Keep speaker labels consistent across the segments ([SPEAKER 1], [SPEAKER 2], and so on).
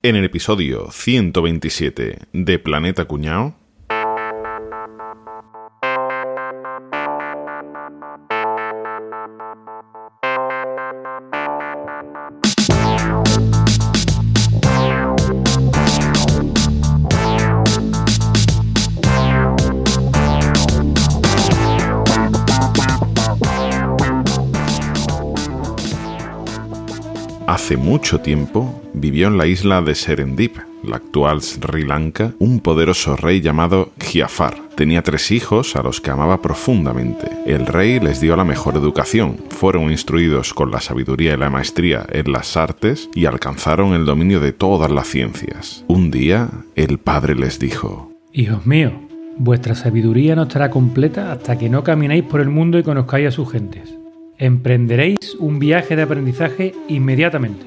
[SPEAKER 1] En el episodio 127 de Planeta Cuñao. Hace mucho tiempo vivió en la isla de Serendip, la actual Sri Lanka, un poderoso rey llamado Giafar. Tenía tres hijos a los que amaba profundamente. El rey les dio la mejor educación, fueron instruidos con la sabiduría y la maestría en las artes y alcanzaron el dominio de todas las ciencias. Un día, el padre les dijo,
[SPEAKER 2] Hijos míos, vuestra sabiduría no estará completa hasta que no caminéis por el mundo y conozcáis a sus gentes. Emprenderéis un viaje de aprendizaje inmediatamente.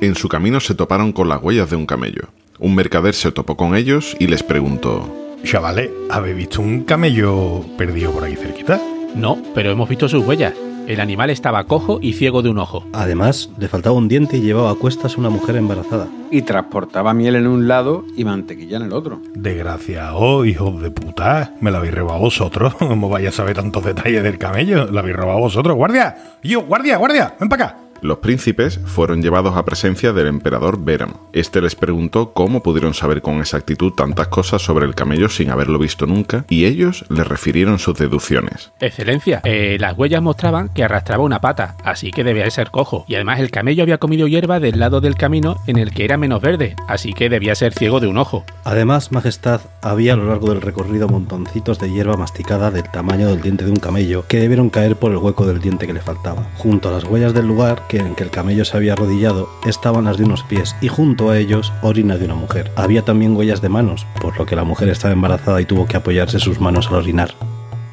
[SPEAKER 1] En su camino se toparon con las huellas de un camello. Un mercader se topó con ellos y les preguntó,
[SPEAKER 3] Chavales, ¿habéis visto un camello perdido por aquí cerquita?
[SPEAKER 4] No, pero hemos visto sus huellas. El animal estaba cojo y ciego de un ojo.
[SPEAKER 5] Además, le faltaba un diente y llevaba a cuestas una mujer embarazada.
[SPEAKER 6] y transportaba miel en un lado y mantequilla en el otro.
[SPEAKER 3] Desgraciado, hijos de puta. Me la habéis robado vosotros. ¿Cómo vais a saber tantos detalles del camello? La habéis robado vosotros. ¡Guardia! ¡Yo, guardia, guardia! ¡Ven para acá!
[SPEAKER 1] Los príncipes fueron llevados a presencia del emperador Béramo. Este les preguntó cómo pudieron saber con exactitud tantas cosas sobre el camello sin haberlo visto nunca, y ellos le refirieron sus deducciones.
[SPEAKER 4] Excelencia, eh, las huellas mostraban que arrastraba una pata, así que debía de ser cojo. Y además el camello había comido hierba del lado del camino en el que era menos verde, así que debía ser ciego de un ojo.
[SPEAKER 5] Además, Majestad, había a lo largo del recorrido montoncitos de hierba masticada del tamaño del diente de un camello que debieron caer por el hueco del diente que le faltaba. Junto a las huellas del lugar que en que el camello se había arrodillado estaban las de unos pies y junto a ellos orina de una mujer. Había también huellas de manos, por lo que la mujer estaba embarazada y tuvo que apoyarse sus manos al orinar.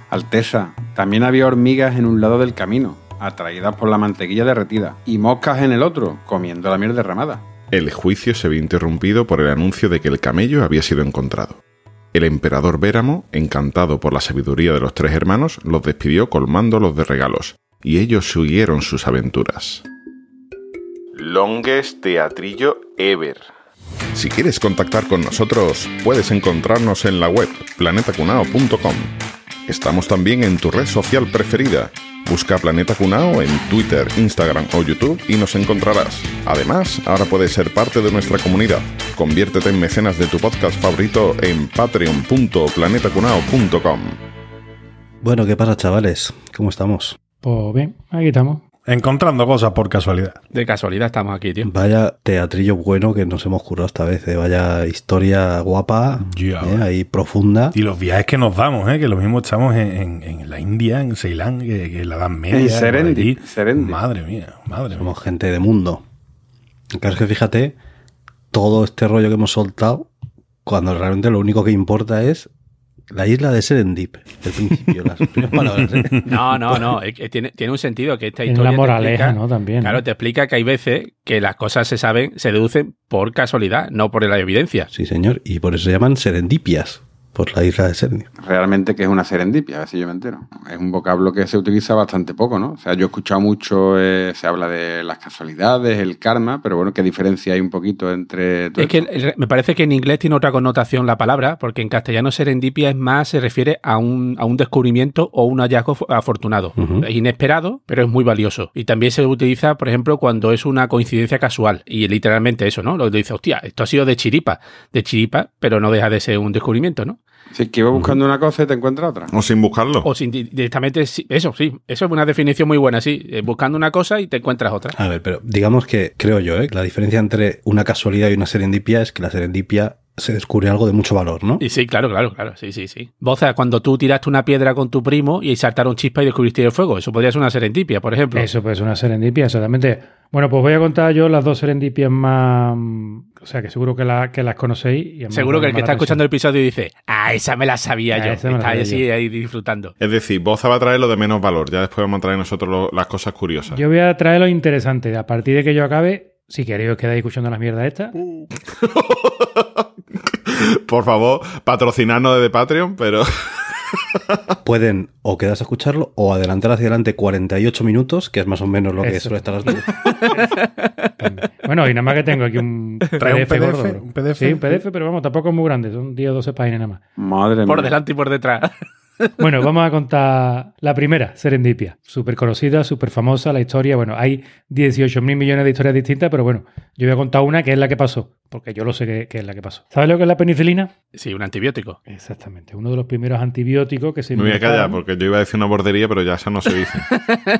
[SPEAKER 6] Alteza, también había hormigas en un lado del camino, atraídas por la mantequilla derretida, y moscas en el otro, comiendo la miel derramada.
[SPEAKER 1] El juicio se vio interrumpido por el anuncio de que el camello había sido encontrado. El emperador Béramo, encantado por la sabiduría de los tres hermanos, los despidió colmándolos de regalos, y ellos siguieron sus aventuras. Longest teatrillo ever. Si quieres contactar con nosotros, puedes encontrarnos en la web planetacunao.com. Estamos también en tu red social preferida. Busca Planeta Cunao en Twitter, Instagram o YouTube y nos encontrarás. Además, ahora puedes ser parte de nuestra comunidad. Conviértete en mecenas de tu podcast favorito en patreon.planetacunao.com.
[SPEAKER 5] Bueno, ¿qué pasa, chavales? ¿Cómo estamos?
[SPEAKER 2] Pues bien, aquí estamos.
[SPEAKER 3] Encontrando cosas por casualidad.
[SPEAKER 4] De casualidad estamos aquí, tío.
[SPEAKER 5] Vaya teatrillo bueno que nos hemos currado esta vez, ¿eh? vaya historia guapa,
[SPEAKER 3] Ya,
[SPEAKER 5] ¿eh? ahí profunda.
[SPEAKER 3] Y los viajes que nos damos, ¿eh? que lo mismo estamos en, en- en la India, en Ceilán, que, que en la Edad Media.
[SPEAKER 6] En
[SPEAKER 3] allí.
[SPEAKER 6] Serendip.
[SPEAKER 3] Madre mía, madre mía.
[SPEAKER 5] Somos gente de mundo. Claro es que fíjate, todo este rollo que hemos soltado, cuando realmente lo único que importa es la isla de Serendip, el principio, las primeras palabras. ¿eh?
[SPEAKER 4] No, no, no, es que tiene, tiene un sentido que esta historia
[SPEAKER 2] la
[SPEAKER 4] te
[SPEAKER 2] moraleja,
[SPEAKER 4] explica-
[SPEAKER 2] ¿no? También.
[SPEAKER 4] Claro,
[SPEAKER 2] ¿no?
[SPEAKER 4] te explica que hay veces que las cosas se saben, se deducen por casualidad, no por la evidencia.
[SPEAKER 5] Sí, señor, y por eso se llaman Serendipias, por la isla de Serendip.
[SPEAKER 6] Realmente que es una serendipia, a ver si yo me entero. Es un vocablo que se utiliza bastante poco, ¿no? O sea, yo he escuchado mucho, eh, se habla de las casualidades, el karma, pero bueno, ¿qué diferencia hay un poquito entre... todo
[SPEAKER 4] Es que
[SPEAKER 6] esto?
[SPEAKER 4] me parece que en inglés tiene otra connotación la palabra, porque en castellano serendipia es más, se refiere a un, a un descubrimiento o un hallazgo afortunado. Es inesperado, pero es muy valioso. Y también se utiliza, por ejemplo, cuando es una coincidencia casual. Y literalmente eso, ¿no? Lo dice, hostia, esto ha sido de chiripa. De chiripa, pero no deja de ser un descubrimiento, ¿no?
[SPEAKER 6] Si es que iba buscando una cosa y te encuentras otra.
[SPEAKER 1] O sin buscarlo.
[SPEAKER 4] O sin, di- directamente, sí, eso sí, eso es una definición muy buena, sí. Eh, Buscando una cosa y te encuentras otra.
[SPEAKER 5] A ver, pero digamos que creo yo, ¿eh? que la diferencia entre una casualidad y una serendipia es que la serendipia se descubre algo de mucho valor, ¿no?
[SPEAKER 4] Y sí, claro, claro, claro, sí, sí, sí. Boza, cuando tú tiraste una piedra con tu primo y saltaron chispa y descubriste el fuego, eso podría ser una serendipia, por ejemplo.
[SPEAKER 2] Eso pues una serendipia, exactamente. Bueno, pues voy a contar yo las dos serendipias más... O sea, que seguro que, la- que las conocéis. y
[SPEAKER 4] Seguro que el que está escuchando el episodio dice, ah, esa me la sabía
[SPEAKER 2] Ah,
[SPEAKER 4] yo. Está
[SPEAKER 2] sabía
[SPEAKER 4] así
[SPEAKER 2] yo.
[SPEAKER 4] ahí disfrutando.
[SPEAKER 1] Es decir, Boza va a traer lo de menos valor, ya después vamos a traer nosotros lo- las cosas curiosas.
[SPEAKER 2] Yo voy a traer lo interesante. A partir de que yo acabe, si queréis os quedáis escuchando las mierdas estas.
[SPEAKER 1] Por favor, patrocinarnos desde Patreon, pero
[SPEAKER 5] Pueden o quedarse a escucharlo o adelantar hacia adelante 48 minutos, que es más o menos lo que
[SPEAKER 2] Eso.
[SPEAKER 5] suele estar las.
[SPEAKER 2] Bueno, y nada más que tengo aquí un
[SPEAKER 3] ¿Trae un
[SPEAKER 2] PDF, gordo.
[SPEAKER 3] ¿Un PDF?
[SPEAKER 2] Sí, un PDF, pero vamos, tampoco es muy grande, son 10 o 12 páginas nada más.
[SPEAKER 6] Madre
[SPEAKER 4] Por
[SPEAKER 6] mía.
[SPEAKER 4] delante y por detrás.
[SPEAKER 2] Bueno, vamos a contar la primera, Serendipia. Súper conocida, súper famosa la historia. Bueno, hay 18 mil millones de historias distintas, pero bueno, yo voy a contar una que es la que pasó, porque yo lo sé que, que es la que pasó. ¿Sabes lo que es la penicilina?
[SPEAKER 4] Sí, un antibiótico.
[SPEAKER 2] Exactamente, uno de los primeros antibióticos que se
[SPEAKER 1] Me voy a callar porque yo iba a decir una bordería, pero ya esa no se dice.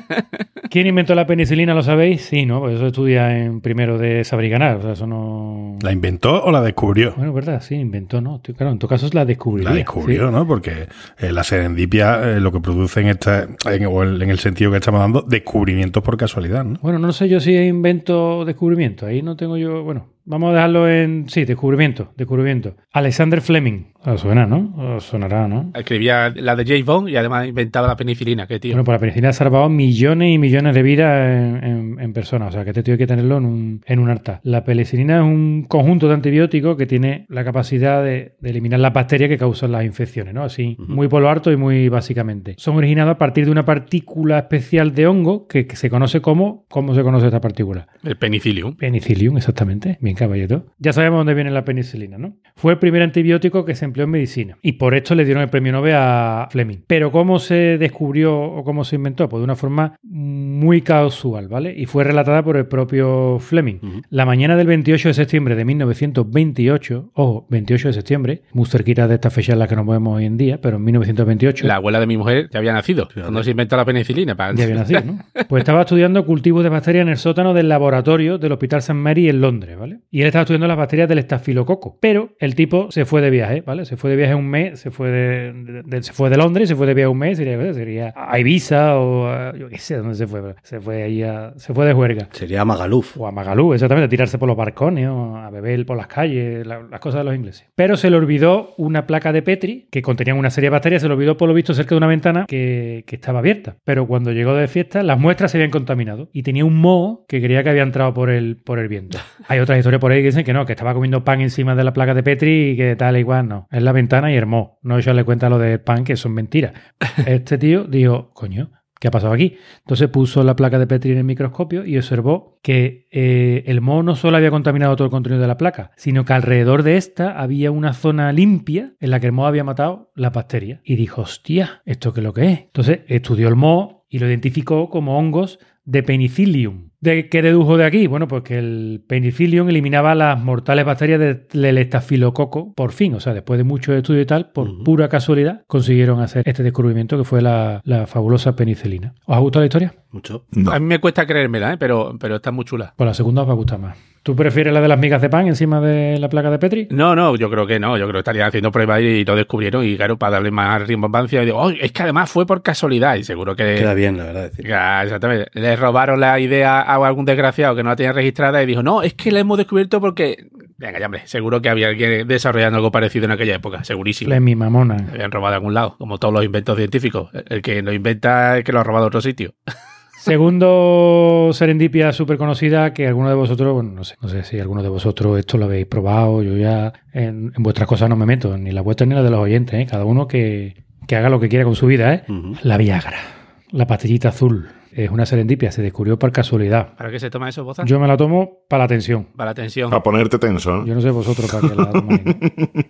[SPEAKER 2] ¿Quién inventó la penicilina? ¿Lo sabéis? Sí, ¿no? Pues eso estudia en primero de saber y ganar. O sea, eso no...
[SPEAKER 3] ¿La inventó o la descubrió?
[SPEAKER 2] Bueno, ¿verdad? Sí, inventó, ¿no? Claro, en tu caso es la descubriría.
[SPEAKER 3] La descubrió,
[SPEAKER 2] sí.
[SPEAKER 3] ¿no? Porque eh, la serendipia eh, lo que produce en esta, en, o en el sentido que estamos dando, descubrimientos por casualidad, ¿no?
[SPEAKER 2] Bueno, no sé yo si es invento o descubrimiento. Ahí no tengo yo. Bueno, vamos a dejarlo en. Sí, descubrimiento. Descubrimiento. Alexander Fleming. Os suena, ¿no? Os sonará, ¿no?
[SPEAKER 4] Escribía la de James Bond y además inventaba la penicilina. Qué tío.
[SPEAKER 2] Bueno, pues la penicilina ha salvado millones y millones de vidas en, en- en personas. O sea, que este tío hay que tenerlo en un, en un altar. La penicilina es un conjunto de antibióticos que tiene la capacidad de, de eliminar las bacterias que causan las infecciones, ¿no? Así, muy por lo harto y muy básicamente. Son originados a partir de una partícula especial de hongo que, que se conoce como... ¿Cómo se conoce esta partícula?
[SPEAKER 4] El penicillium.
[SPEAKER 2] Penicillium, exactamente. Bien, caballero. Ya sabemos dónde viene la penicilina, ¿no? Fue el primer antibiótico que se empleó en medicina. Y por esto le dieron el premio Nobel a Fleming. Pero ¿cómo se descubrió o cómo se inventó? Pues de una forma muy casual, ¿vale? Y fue relatada por el propio Fleming. La mañana del 28 de septiembre de 1928, ojo, 28 de septiembre, muy cerquita de esta fecha en la que nos movemos hoy en día, pero en 1928...
[SPEAKER 4] La abuela de mi mujer ya había nacido. Cuando se inventó la penicilina. Para...
[SPEAKER 2] Ya había nacido, ¿no? Pues estaba estudiando cultivos de bacterias en el sótano del laboratorio del Hospital St. Mary en Londres, ¿vale? Y él estaba estudiando las bacterias del estafilococo. Pero el tipo se fue de viaje, ¿vale? Se fue de viaje un mes, se fue de, de- de- se fue de Londres, se fue de viaje un mes, sería, sería a Ibiza o a, yo qué sé, ¿dónde se fue? Se fue ahí a, se fue de juerga.
[SPEAKER 5] Sería Magaluf.
[SPEAKER 2] O a Magalú, exactamente, a tirarse por los balcones o a beber por las calles, la- las cosas de los ingleses. Pero se le olvidó una placa de Petri que contenía una serie de bacterias, se le olvidó por lo visto cerca de una ventana que, que estaba abierta. Pero cuando llegó de fiesta, las muestras se habían contaminado y tenía un moho que creía que había entrado por el, por el viento. Hay otras historias por ahí que dicen que no, que estaba comiendo pan encima de la placa de Petri y que tal y igual, no. Es la ventana y el moho. No echarle cuenta lo del pan, que son mentiras. Este tío dijo, coño, ¿Qué ha pasado aquí? Entonces puso la placa de Petri en el microscopio y observó que eh, el moho no solo había contaminado todo el contenido de la placa, sino que alrededor de esta había una zona limpia en la que el moho había matado la bacteria. Y dijo, hostia, ¿esto qué es lo que es? Entonces estudió el moho y lo identificó como hongos de penicillium. ¿De qué dedujo de aquí? Bueno, pues que el penicillium eliminaba las mortales bacterias de- del estafilococo por fin. O sea, después de muchos estudios y tal, por pura casualidad, consiguieron hacer este descubrimiento que fue la, la fabulosa penicilina. ¿Os ha gustado la historia?
[SPEAKER 5] Mucho.
[SPEAKER 1] No.
[SPEAKER 4] A mí me cuesta creérmela, ¿eh? pero, pero está muy chula.
[SPEAKER 2] Pues la segunda os va a gustar más. ¿Tú prefieres la de las migas de pan encima de la placa de Petri?
[SPEAKER 4] No, no, yo creo que no. Yo creo que estarían haciendo pruebas y lo descubrieron. Y claro, para darle más rimbombancia, y digo, "Oh, es que además fue por casualidad. Y seguro que.
[SPEAKER 5] Queda bien, la verdad. Decir.
[SPEAKER 4] Ya, exactamente. Le robaron la idea a algún desgraciado que no la tenía registrada y dijo, no, es que la hemos descubierto porque. Venga, ya, hombre, seguro que había alguien desarrollando algo parecido en aquella época, segurísimo.
[SPEAKER 2] La mi mamona.
[SPEAKER 4] Habían robado de algún lado, como todos los inventos científicos. El- que lo inventa es que lo ha robado de otro sitio.
[SPEAKER 2] Segundo serendipia súper conocida que alguno de vosotros, bueno, no sé, no sé si alguno de vosotros esto lo habéis probado. Yo ya en, en vuestras cosas no me meto, ni la vuestra ni la de los oyentes, ¿eh? Cada uno que, que haga lo que quiera con su vida, ¿eh? La Viagra, la pastillita azul. Es una serendipia, se descubrió por casualidad.
[SPEAKER 4] ¿Para qué se toma eso, Boza?
[SPEAKER 2] Yo me la tomo para la tensión.
[SPEAKER 4] Para la tensión.
[SPEAKER 1] Para ponerte tenso, ¿no?
[SPEAKER 2] Yo no sé vosotros para qué la tomáis.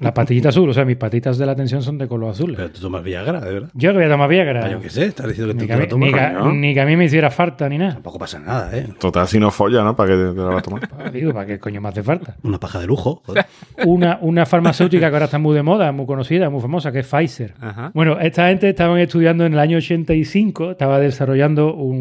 [SPEAKER 2] La pastillita azul, o sea, mis patitas de la tensión son de color azul.
[SPEAKER 5] Pero tú tomas Viagra, de verdad.
[SPEAKER 2] Yo que voy a tomar Viagra.
[SPEAKER 5] Ah, yo qué sé, estás diciendo que
[SPEAKER 2] Ni
[SPEAKER 5] tú
[SPEAKER 2] que, a
[SPEAKER 5] te
[SPEAKER 2] mí,
[SPEAKER 5] la tomas.
[SPEAKER 2] ni que-
[SPEAKER 6] coño.
[SPEAKER 2] ni que a mí me hiciera falta ni nada.
[SPEAKER 5] Tampoco pasa nada, ¿eh?
[SPEAKER 1] Total, si no folla, ¿no? ¿Para qué te, te la vas a tomar?
[SPEAKER 2] Ah, Digo, ¿para qué coño me hace falta?
[SPEAKER 5] Una paja de lujo. joder.
[SPEAKER 2] Una, una farmacéutica que ahora está muy de moda, muy conocida, muy famosa, que es Pfizer.
[SPEAKER 4] Ajá.
[SPEAKER 2] Bueno, esta gente estaban estudiando en el año 85, estaba desarrollando, un,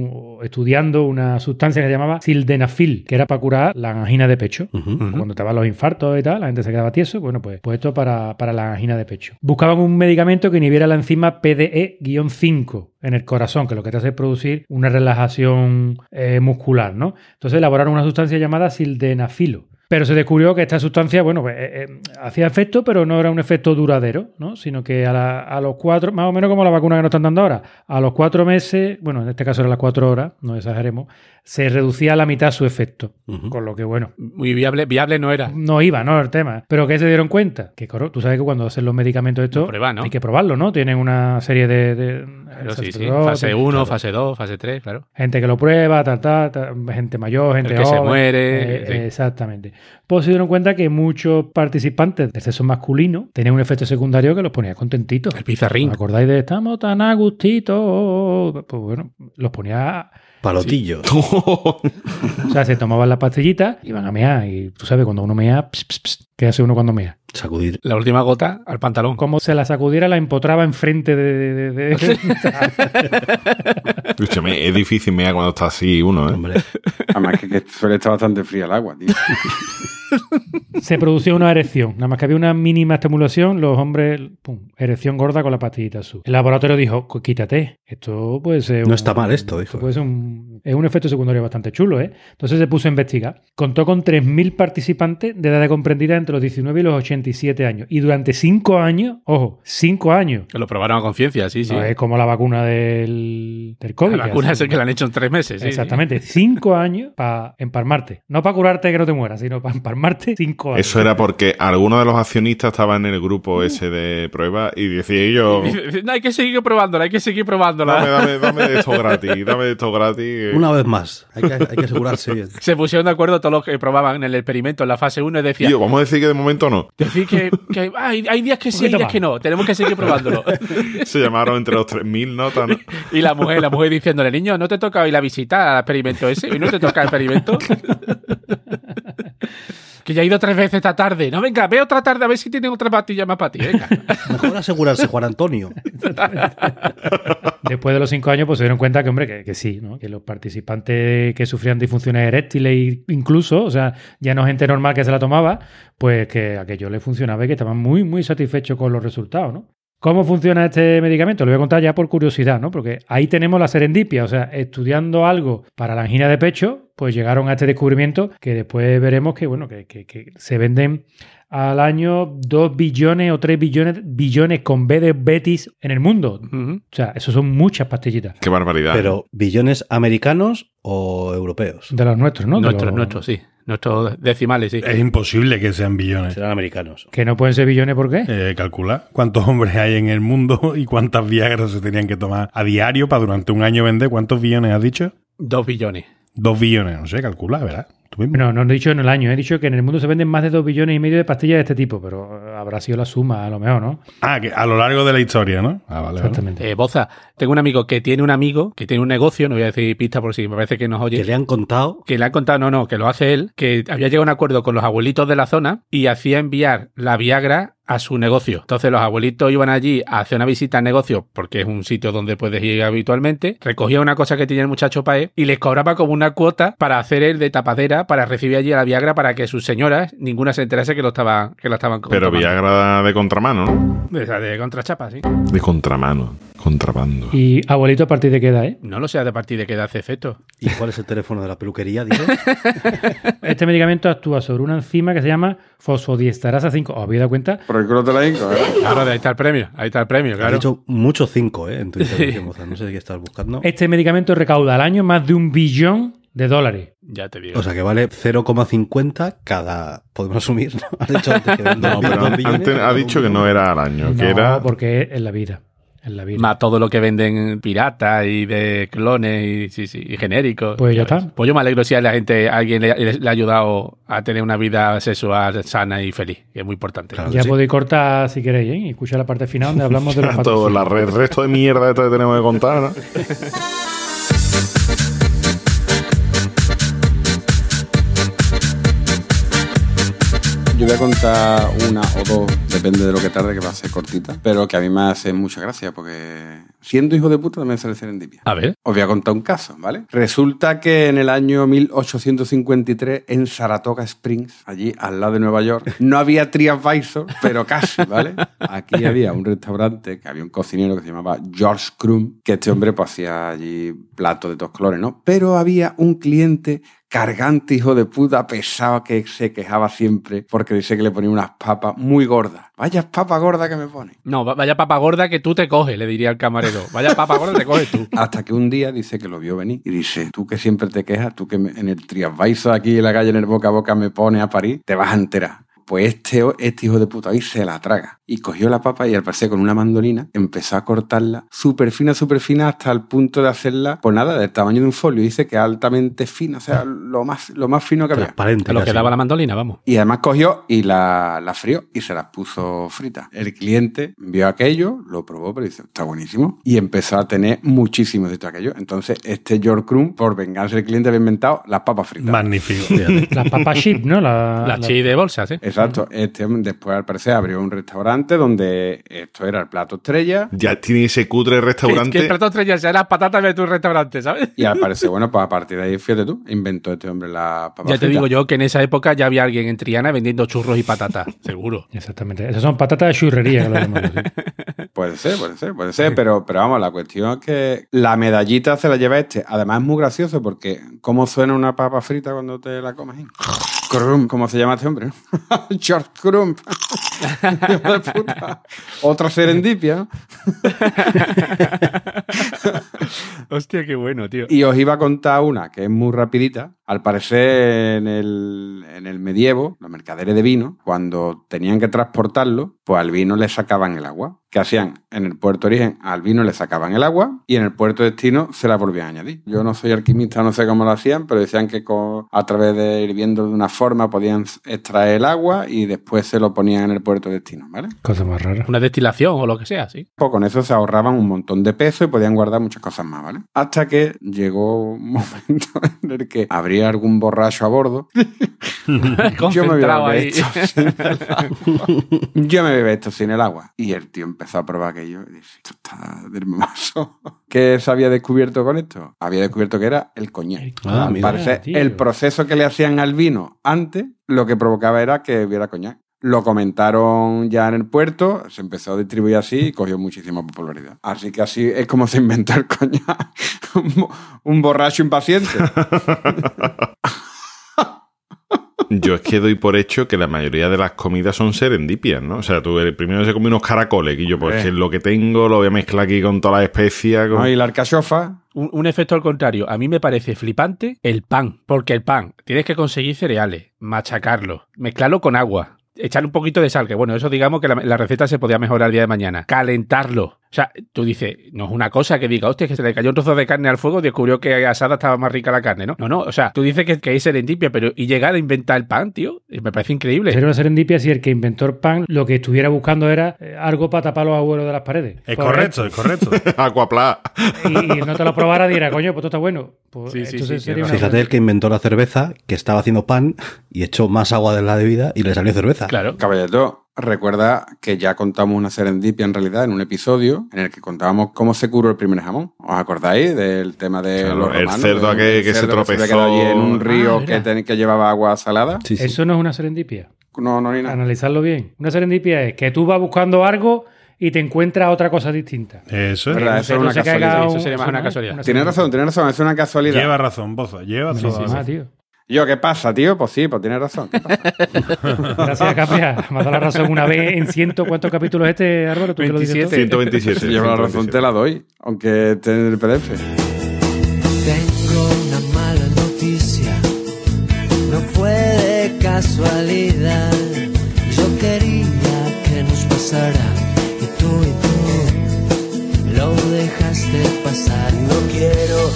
[SPEAKER 2] estudiando una sustancia que se llamaba sildenafil, que era para curar la angina de pecho. Cuando estaban los infartos y tal, la gente se quedaba tieso. Bueno, pues, pues esto para, para la angina de pecho. Buscaban un medicamento que inhibiera la enzima PDE-5 en el corazón, que lo que te hace es producir una relajación eh, muscular, ¿no? Entonces elaboraron una sustancia llamada sildenafilo. Pero se descubrió que esta sustancia, bueno, pues, eh, eh, hacía efecto, pero no era un efecto duradero, ¿no? Sino que a, la- a los cuatro, más o menos como la vacuna que nos están dando ahora, a los cuatro meses, bueno, en este caso eran las cuatro horas, no exageremos, se reducía a la mitad su efecto. Con lo que, bueno,
[SPEAKER 4] Muy viable, viable no era.
[SPEAKER 2] no iba, ¿no? El tema. Pero que se dieron cuenta. Que tú sabes que cuando hacen los medicamentos esto,
[SPEAKER 4] Lo prueban, ¿no?
[SPEAKER 2] hay que probarlo, ¿no? Tienen una serie de... de-
[SPEAKER 4] Claro, sí, sí. Fase 1,
[SPEAKER 2] claro.
[SPEAKER 4] fase 2, fase 3, claro.
[SPEAKER 2] Gente que lo prueba, tal, tal, tal, gente mayor, gente
[SPEAKER 4] que se muere,
[SPEAKER 2] Eh,
[SPEAKER 4] sí.
[SPEAKER 2] Exactamente. Pues se dieron cuenta que muchos participantes del sexo masculino tenían un efecto secundario que los ponía contentitos.
[SPEAKER 4] El pizarrín.
[SPEAKER 2] ¿Os acordáis de estamos tan a gustito? Pues bueno, los ponía.
[SPEAKER 5] Palotillo.
[SPEAKER 2] O sea, se tomaban las pastillitas y iban a mear. Y tú sabes, cuando uno mea, ps, ps, ps, ¿qué hace uno cuando mea?
[SPEAKER 5] Sacudir.
[SPEAKER 4] La última gota al pantalón.
[SPEAKER 2] Como se la sacudiera, la empotraba enfrente de. de- de- de-
[SPEAKER 1] Escúchame, es difícil mea cuando está así uno, ¿eh?
[SPEAKER 5] Hombre,
[SPEAKER 6] Además que, que suele estar bastante fría el agua, tío.
[SPEAKER 2] se producía una erección. Nada más que había una mínima estimulación, los hombres, pum, erección gorda con la pastillita azul. El laboratorio dijo, "Cu- quítate, esto puede ser...
[SPEAKER 5] No está mal esto, dijo.
[SPEAKER 2] puede ser un, es un efecto secundario bastante chulo, ¿eh? Entonces se puso a investigar. Contó con 3.000 participantes de edad comprendida entre los 19 y los 87 años. Y durante 5 años, ojo, 5 años.
[SPEAKER 4] Que lo probaron a conciencia, sí, sí.
[SPEAKER 2] No es como la vacuna del, del COVID.
[SPEAKER 4] la vacuna es el que la han hecho en tres meses. sí.
[SPEAKER 2] Exactamente, 5 años para empalmarte. No para curarte que no te mueras, sino para empalmarte 5 años.
[SPEAKER 1] Eso era porque alguno de los accionistas estaba en el grupo ese de prueba y decía yo,
[SPEAKER 4] No, hay que seguir probándola, hay que seguir probándola.
[SPEAKER 1] dame, dame, dame de esto gratis, dame de esto gratis. Que-
[SPEAKER 5] una vez más. Hay que, hay que asegurarse bien.
[SPEAKER 4] Se pusieron de acuerdo todos los que probaban en el experimento en la fase 1 y decían,
[SPEAKER 1] Tío, vamos a decir que de momento no.
[SPEAKER 4] decir que, que, ah, hay, hay días que sí, hay días que no, tenemos que seguir probándolo.
[SPEAKER 1] Se llamaron entre los 3.000 notas. ¿no?
[SPEAKER 4] y la mujer, la mujer diciéndole, niño, ¿no te toca hoy la visita al experimento ese? ¿Y no te toca el experimento? Que ya he ido tres veces esta tarde. No, venga, ve otra tarde a ver si tienen otra pastilla más para ti, venga.
[SPEAKER 5] Mejor asegurarse, Juan Antonio.
[SPEAKER 2] Después de los cinco años, pues se dieron cuenta que, hombre, que, que sí, ¿no? Que los participantes que sufrían disfunciones eréctiles, incluso, o sea, ya no gente normal que se la tomaba, pues que aquello le funcionaba y que estaban muy, muy satisfechos con los resultados, ¿no? ¿Cómo funciona este medicamento? Lo voy a contar ya por curiosidad, ¿no? Porque ahí tenemos la serendipia, o sea, estudiando algo para la angina de pecho, pues llegaron a este descubrimiento que después veremos que, bueno, que, que- que se venden al año 2 billones o 3 billones, billones con B de Betis en el mundo. O sea, eso son muchas pastillitas.
[SPEAKER 1] Qué barbaridad.
[SPEAKER 5] Pero, ¿billones americanos o europeos?
[SPEAKER 2] De los nuestros, ¿no? De
[SPEAKER 4] nuestros,
[SPEAKER 2] los-
[SPEAKER 4] nuestros, sí. Nuestros decimales, sí.
[SPEAKER 3] Es imposible que sean billones.
[SPEAKER 5] Serán americanos.
[SPEAKER 2] Que no pueden ser billones, ¿por qué?
[SPEAKER 3] Eh, calcula cuántos hombres hay en el mundo y cuántas Viagras se tenían que tomar a diario para durante un año vender. ¿Cuántos billones has dicho?
[SPEAKER 4] Dos billones.
[SPEAKER 3] Dos billones, no sé, calcula, ¿verdad? Tú mismo.
[SPEAKER 2] No, no he dicho en el año, he dicho que en el mundo se venden más de 2 billones y medio de pastillas de este tipo, pero eh, habrá sido la suma, a lo mejor, ¿no?
[SPEAKER 3] Ah, que a lo largo de la historia, ¿no? Ah, vale. vale.
[SPEAKER 2] Exactamente.
[SPEAKER 4] Eh, Boza, tengo un amigo que tiene un amigo que tiene un negocio, no voy a decir pista por si me parece que nos oye.
[SPEAKER 5] Que le han contado
[SPEAKER 4] que le han contado, no, no, que lo hace él, que había llegado a un acuerdo con los abuelitos de la zona y hacía enviar la Viagra a su negocio. Entonces los abuelitos iban allí a hacer una visita al negocio, porque es un sitio donde puedes ir habitualmente, recogía una cosa que tenía el muchacho Pae y les cobraba como una cuota para hacer el de tapadera, para recibir allí a la Viagra, para que sus señoras, ninguna se enterase que lo estaban, que lo estaban
[SPEAKER 1] Pero. Viagra de contramano, ¿no?
[SPEAKER 4] De, de contrachapa, sí.
[SPEAKER 1] De contramano, contrabando.
[SPEAKER 2] Y abuelito, ¿a partir de qué edad, eh?
[SPEAKER 4] No lo sé de partir de qué edad hace efecto.
[SPEAKER 5] ¿Y cuál es el teléfono de la peluquería? Dice.
[SPEAKER 2] Este medicamento actúa sobre una enzima que se llama fosfodiesterasa 5. ¿Os habéis dado cuenta?
[SPEAKER 6] Por el culo te la hinco, ¿eh?
[SPEAKER 4] Claro, ahí está el premio, ahí está el premio,
[SPEAKER 5] Has
[SPEAKER 4] claro.
[SPEAKER 5] dicho mucho cinco, ¿eh? En tu intervención, Boza. No sé qué estás buscando.
[SPEAKER 2] Este medicamento recauda al año más de un billón de dólares.
[SPEAKER 4] Ya te digo.
[SPEAKER 5] O sea que vale 0,50 cada. Podemos asumir, ¿no? Has dicho antes que
[SPEAKER 1] No, pero antes ha dicho que no era al año, que
[SPEAKER 2] no,
[SPEAKER 1] era...
[SPEAKER 2] porque es en la vida. En la vida.
[SPEAKER 4] Más todo lo que venden pirata y de clones y, sí, sí, y genéricos.
[SPEAKER 2] Pues ya
[SPEAKER 4] ves.
[SPEAKER 2] está.
[SPEAKER 4] Pues yo me alegro si a la gente, a alguien le, le- le ha ayudado a tener una vida sexual sana y feliz, que es muy importante.
[SPEAKER 5] Claro.
[SPEAKER 2] ya
[SPEAKER 5] sí.
[SPEAKER 2] podéis cortar si queréis, ¿eh? Y escucha la parte final donde hablamos de los
[SPEAKER 1] todo la re- el resto de mierda esto que tenemos que contar, ¿no?
[SPEAKER 6] Yo voy a contar una o dos, depende de lo que tarde, que va a ser cortita, pero que a mí me hace mucha gracia porque siendo hijo de puta también sale serendipia.
[SPEAKER 4] A ver.
[SPEAKER 6] Os voy a contar un caso, ¿vale? Resulta que en el año 1853 en Saratoga Springs, allí al lado de Nueva York, no había TripAdvisor, pero casi, ¿vale? Aquí había un restaurante que había un cocinero que se llamaba George Crum, que este hombre pues hacía allí platos de todos colores, ¿no? Pero había un cliente cargante hijo de puta pesado que se quejaba siempre porque dice que le ponía unas papas muy gordas. Vaya papa gorda que me pone.
[SPEAKER 4] No, va- vaya papa gorda que tú te coges, le diría al camarero. Vaya papa gorda te coges tú.
[SPEAKER 6] Hasta que un día dice que lo vio venir y dice, tú que siempre te quejas, tú que me- en el Triadvisor aquí en la calle en el boca a boca me pones a París, te vas a enterar. Pues este, este hijo de puta hoy se la traga. Y cogió la papa y al parecer con una mandolina empezó a cortarla súper fina, súper fina hasta el punto de hacerla, pues nada, del tamaño de un folio. Dice que altamente fina, o sea, lo más, lo más fino que había.
[SPEAKER 5] Transparente.
[SPEAKER 4] Lo que daba la mandolina, vamos.
[SPEAKER 6] Y además cogió y la, la frió y se las puso fritas. El cliente vio aquello, lo probó, pero dice, está buenísimo. Y empezó a tener muchísimos de todo aquello. Entonces, este George Crumb, por venganza del cliente, había inventado las papas fritas.
[SPEAKER 3] Magnífico.
[SPEAKER 2] Las papas chip, ¿no? La,
[SPEAKER 4] La
[SPEAKER 2] la-
[SPEAKER 4] de bolsas, ¿eh?
[SPEAKER 6] Exacto. Este después, al parecer, abrió un restaurante donde esto era el plato estrella.
[SPEAKER 1] Ya tiene ese cutre
[SPEAKER 4] Que,
[SPEAKER 1] restaurante.
[SPEAKER 4] que el plato estrella sea las patatas de tu restaurante, ¿sabes?
[SPEAKER 6] Y al parecer, bueno, pues a partir de ahí, fíjate tú, inventó este hombre las papas
[SPEAKER 4] Ya te digo yo que en esa época ya había alguien en Triana vendiendo churros y patatas, seguro.
[SPEAKER 2] Exactamente. Esas son patatas de churrería. que lo llamamos, sí.
[SPEAKER 6] Puede ser, puede ser, puede ser, pero, pero vamos, la cuestión es que la medallita se la lleva este. Además es muy gracioso porque ¿cómo suena una papa frita cuando te la comes? ¿cómo se llama este hombre? George puta. Otra serendipia.
[SPEAKER 4] Hostia, qué bueno, tío.
[SPEAKER 6] Y os iba a contar una que es muy rapidita. Al parecer en el, en el medievo, los mercaderes de vino, cuando tenían que transportarlo, pues al vino le sacaban el agua. ¿Qué hacían? En el puerto de origen al vino le sacaban el agua y en el puerto de destino se la volvían a añadir. Yo no soy alquimista, no sé cómo lo hacían, pero decían que con- a través de hirviendo de una forma podían extraer el agua y después se lo ponían en el puerto de destino, ¿vale?
[SPEAKER 2] Cosa más rara.
[SPEAKER 4] Una destilación o lo que sea, sí.
[SPEAKER 6] Pues con eso se ahorraban un montón de peso y podían guardar muchas cosas más, ¿vale? Hasta que llegó un momento en el que habría algún borracho a bordo. Yo me beber esto sin el agua. Yo me bebé esto sin el agua. Y el tío empezó a probar aquello y dice, esto está del mazo. ¿Qué se había descubierto con esto? Había descubierto que era el coñac.
[SPEAKER 5] Ah,
[SPEAKER 6] Al
[SPEAKER 5] mira.
[SPEAKER 6] parecer,
[SPEAKER 2] tío.
[SPEAKER 6] el proceso que le hacían al vino antes, lo que provocaba era que hubiera coñac. Lo comentaron ya en el puerto, se empezó a distribuir así y cogió muchísima popularidad. Así que así es como se inventó el coñac. un, bo- un borracho impaciente.
[SPEAKER 1] Yo es que doy por hecho que la mayoría de las comidas son serendipias, ¿no? O sea, tú el primero se come unos caracoles y yo, pues
[SPEAKER 6] Eh.
[SPEAKER 1] que lo que tengo lo voy a mezclar aquí con todas las especias. con-
[SPEAKER 6] ¿no? Y la alcachofa,
[SPEAKER 4] Un, un efecto al contrario. A mí me parece flipante el pan. Porque el pan, tienes que conseguir cereales, machacarlo, mezclarlo con agua, echarle un poquito de sal, que bueno, eso digamos que la, la receta se podía mejorar el día de mañana. Calentarlo. O sea, tú dices, no es una cosa que diga, hostia, que se le cayó un trozo de carne al fuego y descubrió que asada estaba más rica la carne, ¿no? No, no, o sea, tú dices que, que es serendipia, pero y llegar a inventar el pan, tío, eh, me parece increíble.
[SPEAKER 2] Sería una serendipia si el que inventó el pan lo que estuviera buscando era eh, algo para tapar los abuelos de las paredes.
[SPEAKER 3] Es
[SPEAKER 2] Por
[SPEAKER 3] correcto, es correcto.
[SPEAKER 1] Aquapla.
[SPEAKER 2] ejemplo, Y, y no te lo probara dirá, coño, pues esto está bueno. Pues
[SPEAKER 4] Sí, sí,
[SPEAKER 2] entonces
[SPEAKER 4] sí,
[SPEAKER 2] sería
[SPEAKER 5] Fíjate el que inventó la cerveza, que estaba haciendo pan y echó más agua de la debida y le salió cerveza.
[SPEAKER 4] Claro.
[SPEAKER 6] Caballero, recuerda que ya contamos una serendipia en realidad en un episodio en el que contábamos cómo se curó el primer jamón. ¿Os acordáis del tema de
[SPEAKER 1] Claro,
[SPEAKER 6] los
[SPEAKER 1] el
[SPEAKER 6] romanos?
[SPEAKER 1] cerdo aquel
[SPEAKER 6] del
[SPEAKER 1] que se
[SPEAKER 6] cerdo había
[SPEAKER 1] tropezó.
[SPEAKER 6] quedado allí en un río
[SPEAKER 4] Ah,
[SPEAKER 6] que,
[SPEAKER 4] mira.
[SPEAKER 6] ten- que llevaba agua salada?
[SPEAKER 5] Sí, sí.
[SPEAKER 2] Eso no es una serendipia.
[SPEAKER 6] No, no, ni nada.
[SPEAKER 2] Analizarlo bien. Una serendipia es que tú vas buscando algo y te encuentras otra cosa distinta.
[SPEAKER 3] Eso es.
[SPEAKER 6] ¿Verdad? Eso es una
[SPEAKER 2] Entonces, que
[SPEAKER 6] casualidad.
[SPEAKER 2] haga
[SPEAKER 4] Eso
[SPEAKER 2] un-
[SPEAKER 4] sería más una casualidad.
[SPEAKER 6] Tienes razón, tienes razón, es una casualidad.
[SPEAKER 3] Lleva razón, Boza, lleva
[SPEAKER 2] Sí,
[SPEAKER 3] toda
[SPEAKER 2] sí,
[SPEAKER 3] razón.
[SPEAKER 6] Yo, ¿qué pasa, tío? Pues sí, pues tienes razón. ¿Qué pasa?
[SPEAKER 2] Gracias, Capria. Me has dado la razón una vez en ciento. ¿Cuántos capítulos este, Álvaro? ¿Tú que lo dices
[SPEAKER 4] 27.
[SPEAKER 2] todo?
[SPEAKER 1] 127.
[SPEAKER 6] Si llevo la razón, te la doy, aunque esté en el PDF.
[SPEAKER 7] Tengo una mala noticia, no fue de casualidad.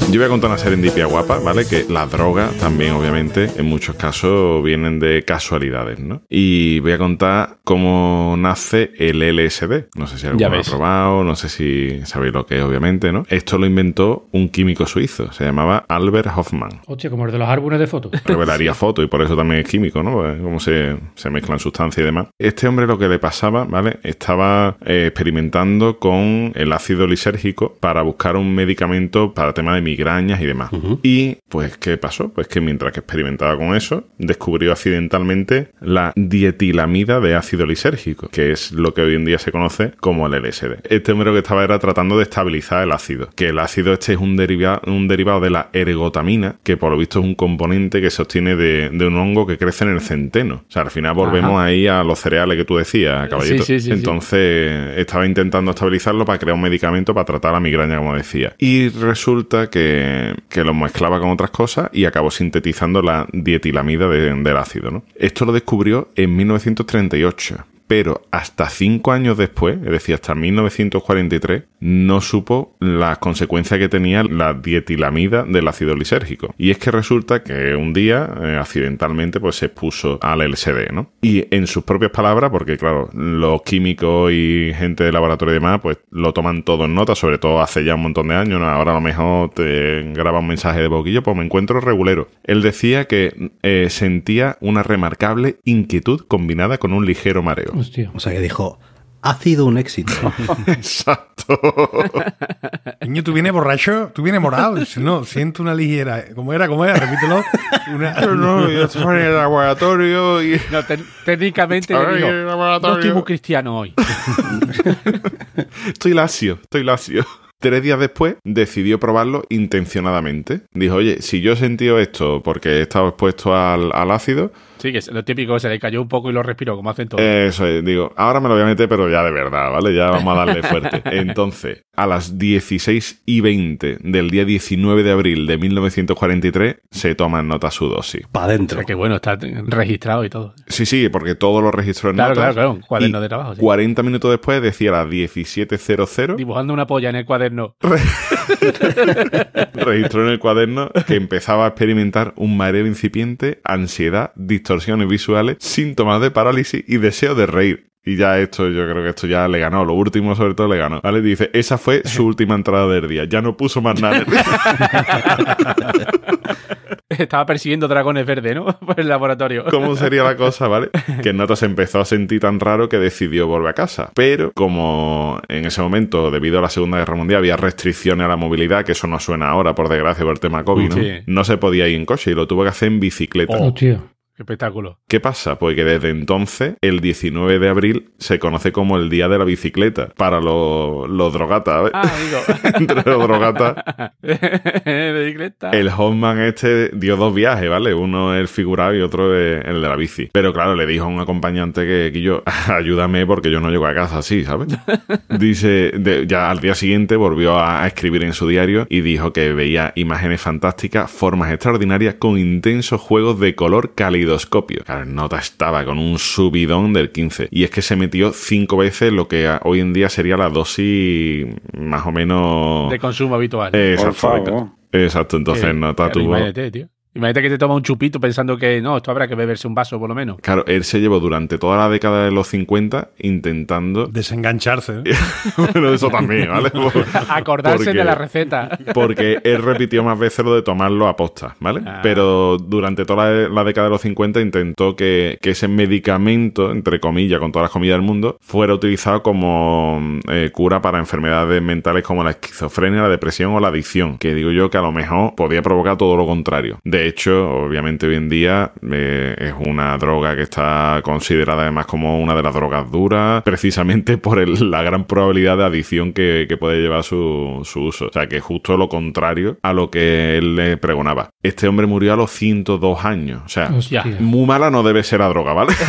[SPEAKER 7] Yo
[SPEAKER 1] voy a contar una serendipia guapa, ¿vale? Que las drogas también, obviamente, en muchos casos vienen de casualidades, ¿no? Y voy a contar cómo nace el LSD. No sé si alguno lo ha probado, no sé si sabéis lo que es, obviamente, ¿no? Esto lo inventó un químico suizo, se llamaba Albert Hoffman.
[SPEAKER 2] Hostia, como el de los álbumes de fotos.
[SPEAKER 1] revelaría fotos y por eso también es químico, ¿no? Pues, cómo se, se mezclan sustancias y demás. Este hombre lo que le pasaba, ¿vale? Estaba eh, experimentando con el ácido lisérgico para buscar un medicamento para tema de migrañas y demás. Y pues, ¿qué pasó? Pues que mientras que experimentaba con eso, descubrió accidentalmente la dietilamida de ácido lisérgico, que es lo que hoy en día se conoce como el LSD. Este hombre lo que estaba era tratando de estabilizar el ácido, que el ácido este es un, deriva- un derivado de la ergotamina, que por lo visto es un componente que se obtiene de, de un hongo que crece en el centeno. O sea, al final volvemos ahí a los cereales que tú decías, caballito.
[SPEAKER 4] Sí, sí, sí, sí.
[SPEAKER 1] Entonces estaba intentando estabilizarlo para crear un medicamento para tratar la migraña, como decía. Y resulta que, que lo mezclaba con otras cosas y acabó sintetizando la dietilamida de- del ácido. Esto lo descubrió en 1938. Pero hasta cinco años después, es decir, hasta 1943, no supo las consecuencias que tenía la dietilamida del ácido lisérgico. Y es que resulta que un día, eh, accidentalmente, pues se expuso al LSD, ¿no? Y en sus propias palabras, porque claro, los químicos y gente de laboratorio y demás, pues lo toman todo en nota, sobre todo hace ya un montón de años, ¿no? Ahora a lo mejor te graba un mensaje de boquillo, pues me encuentro regulero. Él decía que eh, sentía una remarcable inquietud combinada con un ligero mareo.
[SPEAKER 2] Hostia.
[SPEAKER 5] O sea que dijo, ha sido un éxito.
[SPEAKER 1] Exacto.
[SPEAKER 3] Niño, tú vienes borracho, tú vienes morado. Dice, No, siento una ligera. ¿Cómo era? ¿Cómo era? Repítelo. Una,
[SPEAKER 1] no, yo estaba en el laboratorio y...
[SPEAKER 4] No, te- técnicamente digo,
[SPEAKER 1] el
[SPEAKER 4] no estoy muy cristiano hoy.
[SPEAKER 1] Estoy lacio, estoy lacio. Tres días después decidió probarlo intencionadamente. Dijo, oye, si yo he sentido esto porque he estado expuesto al, al ácido,
[SPEAKER 4] Sí, que es lo típico, se le cayó un poco y lo respiró, como hacen todos.
[SPEAKER 1] eso es, digo, ahora me lo voy a meter, pero ya de verdad, ¿vale? Ya vamos a darle fuerte. Entonces, a las 16 y 20 del día 19 de abril de 1943, se toma en nota su dosis.
[SPEAKER 5] Para
[SPEAKER 4] o
[SPEAKER 5] adentro.
[SPEAKER 4] sea, que bueno, está registrado y todo.
[SPEAKER 1] Sí, sí, porque todo lo registró en
[SPEAKER 4] Claro,
[SPEAKER 1] notas.
[SPEAKER 4] claro, claro, un cuaderno
[SPEAKER 1] Y
[SPEAKER 4] de trabajo, sí.
[SPEAKER 1] 40 minutos después decía a las 17.00
[SPEAKER 4] Dibujando una polla en el cuaderno.
[SPEAKER 1] registró en el cuaderno que empezaba a experimentar un mareo incipiente, ansiedad, distorsiones visuales, síntomas de parálisis y deseo de reír. Y ya esto, yo creo que esto ya le ganó, lo último sobre todo le ganó. ¿Vale? Dice, esa fue su última entrada del día, ya no puso más nada.
[SPEAKER 4] Estaba persiguiendo dragones verdes, ¿no? Por el laboratorio.
[SPEAKER 1] ¿Cómo sería la cosa, vale? Que Nota se empezó a sentir tan raro que decidió volver a casa. Pero como en ese momento, debido a la Segunda Guerra Mundial, había restricciones a la movilidad, que eso no suena ahora, por desgracia, por el tema COVID, ¿no?
[SPEAKER 4] Sí.
[SPEAKER 1] No se podía ir en coche y lo tuvo que hacer en bicicleta.
[SPEAKER 2] Hostia.
[SPEAKER 4] Qué espectáculo.
[SPEAKER 1] ¿Qué pasa? Pues que desde entonces, el 19 de abril, se conoce como el Día de la Bicicleta para los, los drogatas.
[SPEAKER 4] Ah, amigo.
[SPEAKER 1] Entre los drogatas.
[SPEAKER 4] bicicleta.
[SPEAKER 1] El Hoffman este dio dos viajes, ¿vale? Uno el figurado y otro el de la bici. Pero claro, le dijo a un acompañante que, que yo, ayúdame porque yo no llego a casa así, ¿sabes? Dice, de- ya al día siguiente volvió a, a escribir en su diario y dijo que veía imágenes fantásticas, formas extraordinarias con intensos juegos de color Claro, Nota estaba con un subidón del 15. Y es que se metió cinco veces lo que hoy en día sería la dosis más o menos...
[SPEAKER 4] De consumo habitual.
[SPEAKER 1] Eh,
[SPEAKER 6] Por
[SPEAKER 1] Exacto.
[SPEAKER 6] favor.
[SPEAKER 1] Exacto, entonces
[SPEAKER 4] Eh,
[SPEAKER 1] Nota tuvo...
[SPEAKER 4] Imagínate, tío. Imagínate que te toma un chupito pensando que no, esto habrá que beberse un vaso por lo menos.
[SPEAKER 1] Claro, él se llevó durante toda la década de los 50 intentando...
[SPEAKER 3] Desengancharse. ¿eh?
[SPEAKER 1] bueno, eso también, ¿vale?
[SPEAKER 4] Acordarse
[SPEAKER 1] Porque-
[SPEAKER 4] de la receta.
[SPEAKER 1] Porque él repitió más veces lo de tomarlo a posta, ¿vale?
[SPEAKER 4] Ah.
[SPEAKER 1] Pero durante toda la, la década de los 50 intentó que, que ese medicamento, entre comillas, con todas las comillas del mundo, fuera utilizado como eh, cura para enfermedades mentales como la esquizofrenia, la depresión o la adicción, que digo yo que a lo mejor podía provocar todo lo contrario. De hecho, obviamente hoy en día eh, es una droga que está considerada además como una de las drogas duras, precisamente por el- la gran probabilidad de adicción que, que puede llevar su, su uso. O sea, que justo lo contrario a lo que él le pregonaba. Este hombre murió a los 102 años. O sea,
[SPEAKER 2] Hostia.
[SPEAKER 1] muy mala no debe ser la droga, ¿vale?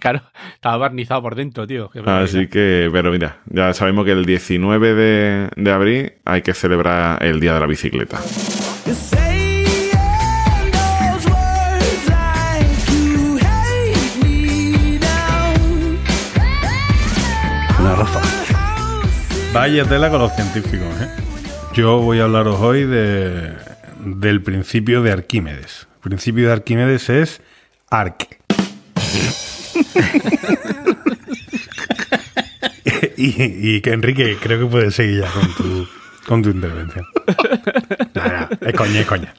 [SPEAKER 4] Claro, estaba barnizado por dentro, tío.
[SPEAKER 1] Así que, pero mira, ya sabemos que el 19 de, de abril hay que celebrar el Día de la Bicicleta.
[SPEAKER 7] Saying those words like you hate me now.
[SPEAKER 5] Una Rafa.
[SPEAKER 3] Vaya tela con los científicos, ¿eh? Yo voy a hablaros hoy de, del principio de Arquímedes. El principio de Arquímedes es arc. y, y que Enrique, creo que puedes seguir ya con tu, con tu intervención. Nada, es coña, es coña.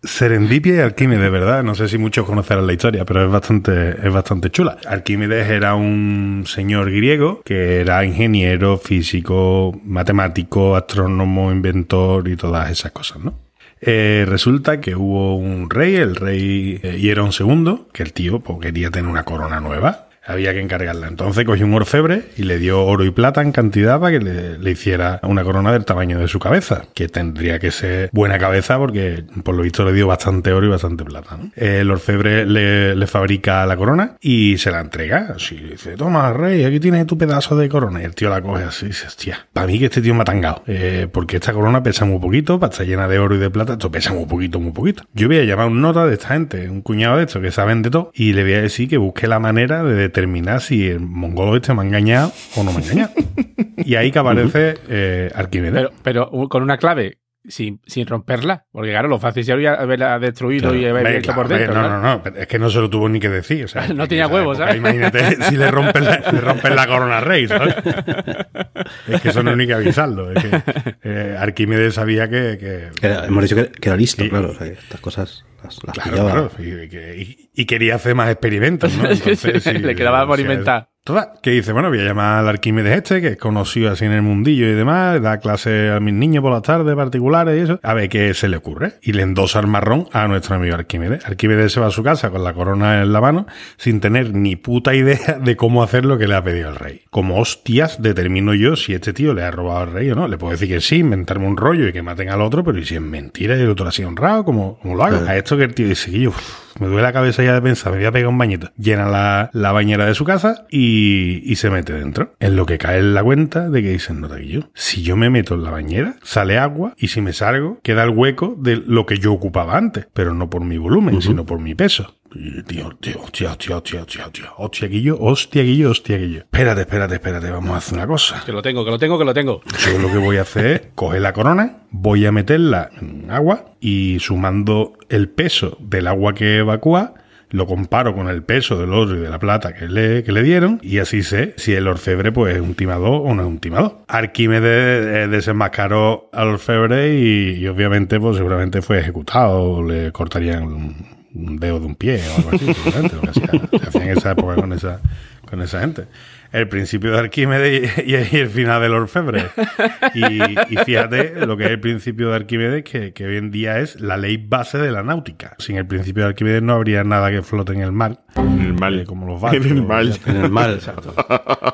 [SPEAKER 3] Serendipia y Arquímedes, ¿verdad? No sé si muchos conocerán la historia, pero es bastante, es bastante chula. Arquímedes era un señor griego que era ingeniero, físico, matemático, astrónomo, inventor y todas esas cosas, ¿no? Eh, resulta que hubo un rey, el rey eh, Hierón II, que el tío pues, quería tener una corona nueva. Había que encargarla. Entonces cogió un orfebre y le dio oro y plata en cantidad para que le, hiciera una corona del tamaño de su cabeza, que tendría que ser buena cabeza porque por lo visto le dio bastante oro y bastante plata. El orfebre le, le fabrica la corona y se la entrega. Así dice, toma, rey, aquí tienes tu pedazo de corona. Y el tío la coge así y dice, hostia, para mí que este tío me ha tangado. Eh, porque esta corona pesa muy poquito, para estar llena de oro y de plata, esto pesa muy poquito, muy poquito. Yo voy a llamar un nota de esta gente, un cuñado de estos que saben de todo, y le voy a decir que busque la manera de determinar si el mongolo este me ha engañado o no me ha engañado. y ahí que aparece eh, Arquímedes.
[SPEAKER 4] Pero, pero con una clave sin, sin romperla. Porque claro, lo fácil sería haberla destruido y haber
[SPEAKER 3] Hombre,
[SPEAKER 4] hecho
[SPEAKER 3] claro,
[SPEAKER 4] por dentro.
[SPEAKER 3] no, no, no, pero es que no se lo tuvo ni que decir. o sea,
[SPEAKER 4] No tenía huevos,
[SPEAKER 3] época,
[SPEAKER 4] ¿sabes?
[SPEAKER 3] Imagínate si le rompen la, le rompen la corona al rey, ¿sabes? es que eso no hay ni que avisarlo. Es que, eh, Arquímedes sabía que. que-
[SPEAKER 5] Era- hemos dicho que, que era listo, claro. o sea, estas cosas las, las
[SPEAKER 3] Claro,
[SPEAKER 5] pillaba.
[SPEAKER 3] claro. Y, que- y- y quería hacer más experimentos, ¿no?
[SPEAKER 4] Sí, sí, le quedaba por inventar.
[SPEAKER 3] Total, que dice, bueno, voy a llamar al Arquímedes este, que es conocido así en el mundillo y demás, da clase a mis niños por las tardes particulares y eso, a ver qué se le ocurre. Y le endosa el marrón a nuestro amigo Arquímedes. Arquímedes se va a su casa con la corona en la mano, sin tener ni puta idea de cómo hacer lo que le ha pedido el rey. Como hostias determino yo si este tío le ha robado al rey o no. Le puedo decir que sí, inventarme un rollo y que maten al otro, pero ¿y si es mentira y el otro ha sido honrado? ¿Cómo, cómo lo hago? A esto que el tío dice que yo... me duele la cabeza ya de pensar, me voy a pegar un bañito. Llena la, la bañera de su casa y, y se mete dentro. En lo que cae en la cuenta de que dicen, no, yo, si yo me meto en la bañera, sale agua y si me salgo, queda el hueco de lo que yo ocupaba antes, pero no por mi volumen, sino por mi peso. Tío, tío, hostia, hostia, hostia, hostia, hostia, hostia, Guillo, hostia, Guillo, hostia, Guillo. Espérate, espérate, espérate, vamos a hacer una cosa.
[SPEAKER 4] Que lo tengo, que lo tengo, que lo tengo.
[SPEAKER 3] Yo lo que voy a hacer es coger la corona, voy a meterla en agua y sumando el peso del agua que evacúa, lo comparo con el peso del oro y de la plata que le, que le dieron y así sé si el orfebre pues es un timador o no es un timador. Arquímedes eh, desenmascaró al orfebre y, y obviamente pues seguramente fue ejecutado, le cortarían un, dedo de un pie o algo así, lo que hacía- que hacían en esa época con esa, con esa gente. El principio de Arquímedes y, y el final del orfebre. Y, y fíjate lo que es el principio de Arquímedes, que, que hoy en día es la ley base de la náutica. Sin el principio de Arquímedes no habría nada que flote en el mar.
[SPEAKER 1] En el mal.
[SPEAKER 3] Eh, como los barcos.
[SPEAKER 1] En el mal.
[SPEAKER 5] En el mal.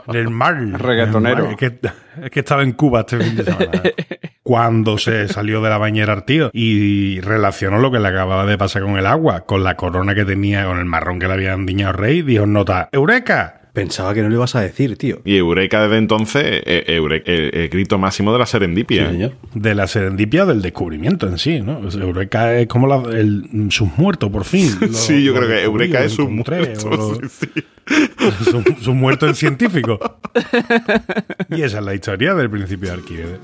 [SPEAKER 3] En el mar.
[SPEAKER 6] Reggaetonero.
[SPEAKER 3] En el mar. Es que, es que estaba en Cuba este fin de semana. Cuando se salió de la bañera al tío y relacionó lo que le acababa de pasar con el agua, con la corona que tenía, con el marrón que le habían diñado rey, dijo nota, ¡Eureka!
[SPEAKER 5] Pensaba que no lo ibas a decir, tío.
[SPEAKER 1] Y Eureka desde entonces, eh, Eure- el, el grito máximo de la serendipia.
[SPEAKER 5] Sí, señor.
[SPEAKER 3] de la serendipia del descubrimiento en sí, ¿no? O sea, Eureka es como la- el submuerto, por fin. Lo-
[SPEAKER 1] Sí, yo creo que Eureka es un
[SPEAKER 3] encontré,
[SPEAKER 1] muerto.
[SPEAKER 3] o lo-
[SPEAKER 1] sí, sí.
[SPEAKER 3] Su- submuerto en científico. y esa es la historia del principio de Arquímedes.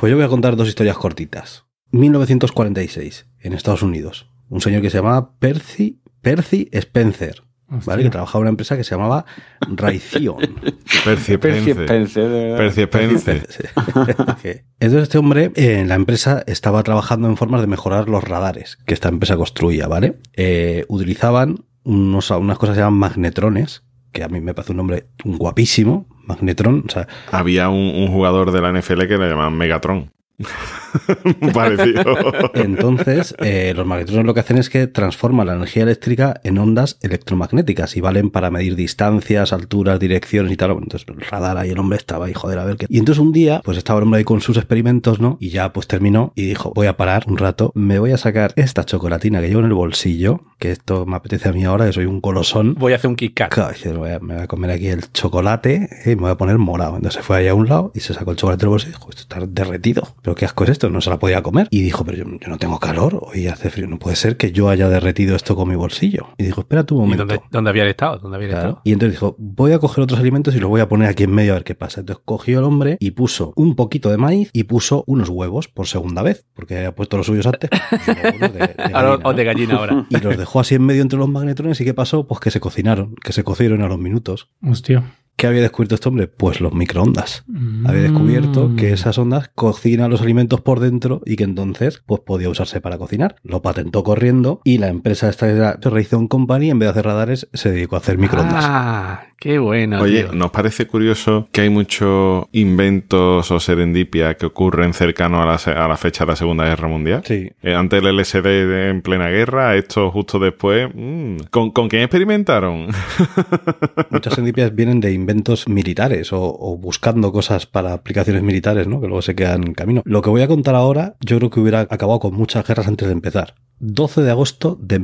[SPEAKER 5] Pues yo voy a contar dos historias cortitas. 1946, en Estados Unidos. Un señor que se llamaba Percy, Percy Spencer, ¿vale? Que trabajaba en una empresa que se llamaba Raytheon.
[SPEAKER 1] Percy
[SPEAKER 6] Percy
[SPEAKER 1] Spence.
[SPEAKER 6] Spence, de verdad.
[SPEAKER 1] Percy Spence.
[SPEAKER 5] Sí. Entonces este hombre eh, en la empresa estaba trabajando en formas de mejorar los radares que esta empresa construía, ¿vale? Eh, utilizaban unos, unas cosas que se llaman magnetrones, que a mí me parece un nombre guapísimo, magnetron, o sea,
[SPEAKER 1] Había un, un jugador de la NFL que le llamaban Megatron. Parecido.
[SPEAKER 5] Entonces, eh, los magnetrones lo que hacen es que transforman la energía eléctrica en ondas electromagnéticas y valen para medir distancias, alturas, direcciones y tal. Entonces, el radar ahí, el hombre estaba ahí, joder, a ver qué. Y entonces un día, pues estaba el hombre ahí con sus experimentos, ¿no? Y ya pues terminó y dijo, voy a parar un rato, me voy a sacar esta chocolatina que llevo en el bolsillo, que esto me apetece a mí ahora, que soy un colosón.
[SPEAKER 4] Voy a hacer un Kit Kat.
[SPEAKER 5] Me voy, a, me voy a comer aquí el chocolate eh, y me voy a poner morado. Entonces se fue allá a un lado y se sacó el chocolate del bolsillo y dijo, esto está derretido. ¿Pero qué asco es esto? No se la podía comer. Y dijo, pero yo, yo no tengo calor, hoy hace frío. No puede ser que yo haya derretido esto con mi bolsillo. Y dijo, espera tu
[SPEAKER 4] ¿Y
[SPEAKER 5] momento.
[SPEAKER 4] dónde, dónde había estado? ¿Dónde había
[SPEAKER 5] Claro.
[SPEAKER 4] estado?
[SPEAKER 5] Y entonces dijo, voy a coger otros alimentos y los voy a poner aquí en medio a ver qué pasa. Entonces cogió el hombre y puso un poquito de maíz y puso unos huevos por segunda vez, porque había puesto los suyos antes. Huevos de- de
[SPEAKER 4] Ahora,
[SPEAKER 5] gallina,
[SPEAKER 4] de gallina ahora.
[SPEAKER 5] Y los dejó así en medio entre los magnetrones y ¿qué pasó? Pues que se cocinaron, que se cocieron a los minutos.
[SPEAKER 2] Hostia.
[SPEAKER 5] ¿Qué había descubierto este hombre? Pues los microondas. Había descubierto que esas ondas cocinan los alimentos por dentro y que entonces pues podía usarse para cocinar. Lo patentó corriendo y la empresa esta era Raytheon Company, en vez de hacer radares, se dedicó a hacer microondas.
[SPEAKER 4] Ah, qué bueno.
[SPEAKER 1] Oye,
[SPEAKER 4] tío.
[SPEAKER 1] ¿nos parece curioso que hay muchos inventos o serendipia que ocurren cercanos a la, a la fecha de la Segunda Guerra Mundial?
[SPEAKER 5] Sí.
[SPEAKER 1] Eh, antes el LSD en plena guerra, esto justo después. mm, ¿Con, ¿Con quién experimentaron?
[SPEAKER 5] Muchas serendipias vienen de inventos militares o, o buscando cosas para aplicaciones militares, ¿no? Que luego se quedan en camino. Lo que voy a contar ahora, yo creo que hubiera acabado con muchas guerras antes de empezar. 12 de agosto de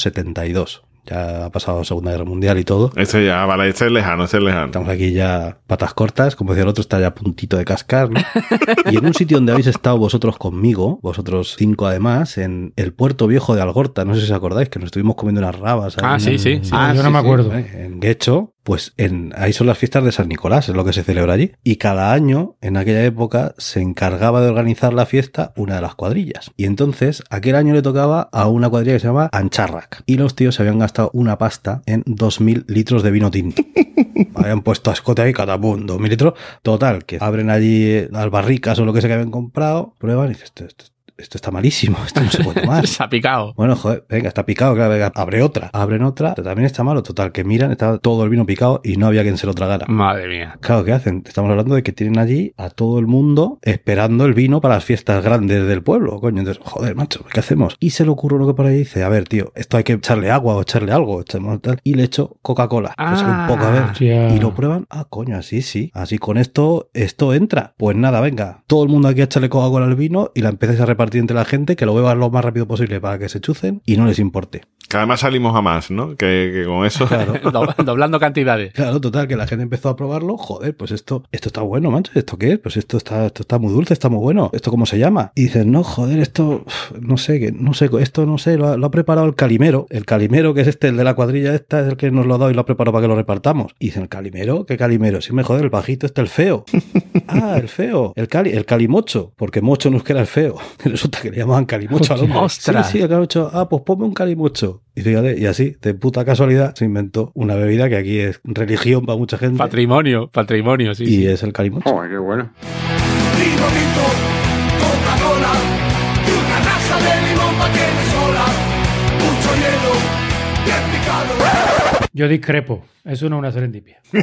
[SPEAKER 5] 1972. Ya ha pasado la Segunda Guerra Mundial y todo.
[SPEAKER 1] este ya, vale, este es lejano, este es lejano.
[SPEAKER 5] Estamos aquí ya patas cortas, como decía el otro, está ya a puntito de cascar, ¿no? Y en un sitio donde habéis estado vosotros conmigo, vosotros cinco además, en el puerto viejo de Algorta, no sé si os acordáis, que nos estuvimos comiendo unas rabas.
[SPEAKER 4] Ah,
[SPEAKER 5] en-
[SPEAKER 4] sí, sí. sí.
[SPEAKER 6] Ah,
[SPEAKER 2] yo no
[SPEAKER 6] sí,
[SPEAKER 2] me acuerdo.
[SPEAKER 5] ¿eh? En Guecho, pues en, ahí son las fiestas de San Nicolás, es lo que se celebra allí. Y cada año, en aquella época, se encargaba de organizar la fiesta una de las cuadrillas. Y entonces, aquel año le tocaba a una cuadrilla que se llama Ancharrac. Y los tíos se habían gastado una pasta en 2.000 litros de vino tinto. habían puesto a escote ahí, catapum, 2.000 litros. Total, que abren allí eh, las barricas o lo que sea que habían comprado, prueban y dicen, esto, esto- esto está malísimo, esto no se puede tomar.
[SPEAKER 4] Se ha picado.
[SPEAKER 5] Bueno, joder, venga, está picado, claro, venga, abre otra. Abren otra, también está malo. Total, que miran, estaba todo el vino picado y no había quien se lo tragara.
[SPEAKER 4] Madre mía.
[SPEAKER 5] Claro, ¿qué hacen? Estamos hablando de que tienen allí a todo el mundo esperando el vino para las fiestas grandes del pueblo, coño. Entonces, joder, macho, ¿qué hacemos? Y se le ocurre uno que por ahí dice, a ver, tío, esto hay que echarle agua o echarle algo, echemos tal. Y le echo Coca-Cola.
[SPEAKER 4] Ah.
[SPEAKER 5] Pues un poco, a ver.
[SPEAKER 2] Hostia.
[SPEAKER 5] Y lo prueban, ah, coño, así sí. Así con esto, esto entra. Pues nada, venga, todo el mundo aquí a echarle Coca-Cola al vino y la empecéis a repartir entre la gente, que lo beban lo más rápido posible para que se chucen y no les importe.
[SPEAKER 1] Que además salimos a más, ¿no? Que, que con eso.
[SPEAKER 5] Claro.
[SPEAKER 4] Do- Doblando cantidades.
[SPEAKER 5] Claro, total, que la gente empezó a probarlo. Joder, pues esto, esto está bueno, macho. ¿Esto qué es? Pues esto está, esto está muy dulce, está muy bueno. ¿Esto cómo se llama? Y dicen, no, joder, esto, no sé, que, no sé, esto no sé, lo ha, lo ha preparado el calimero. El calimero, que es este, el de la cuadrilla esta, es el que nos lo ha dado y lo ha preparado para que lo repartamos. Y dicen, ¿el calimero? ¿Qué calimero? Sí, me joder, el bajito este, el feo. ah, el feo. El cali, el calimocho. Porque mocho no es que era el feo. Resulta que le llamaban calimocho al hombre.
[SPEAKER 4] ¡Ostras!
[SPEAKER 5] Sí, sí, calimocho. Ah, pues ponme un calimocho. Y fíjate, y así, de puta casualidad, se inventó una bebida que aquí es religión para mucha gente.
[SPEAKER 4] Patrimonio, patrimonio, sí.
[SPEAKER 5] y
[SPEAKER 4] sí.
[SPEAKER 5] es el calimocho.
[SPEAKER 6] Joder, qué bueno.
[SPEAKER 2] Yo discrepo. Eso no es una serendipia.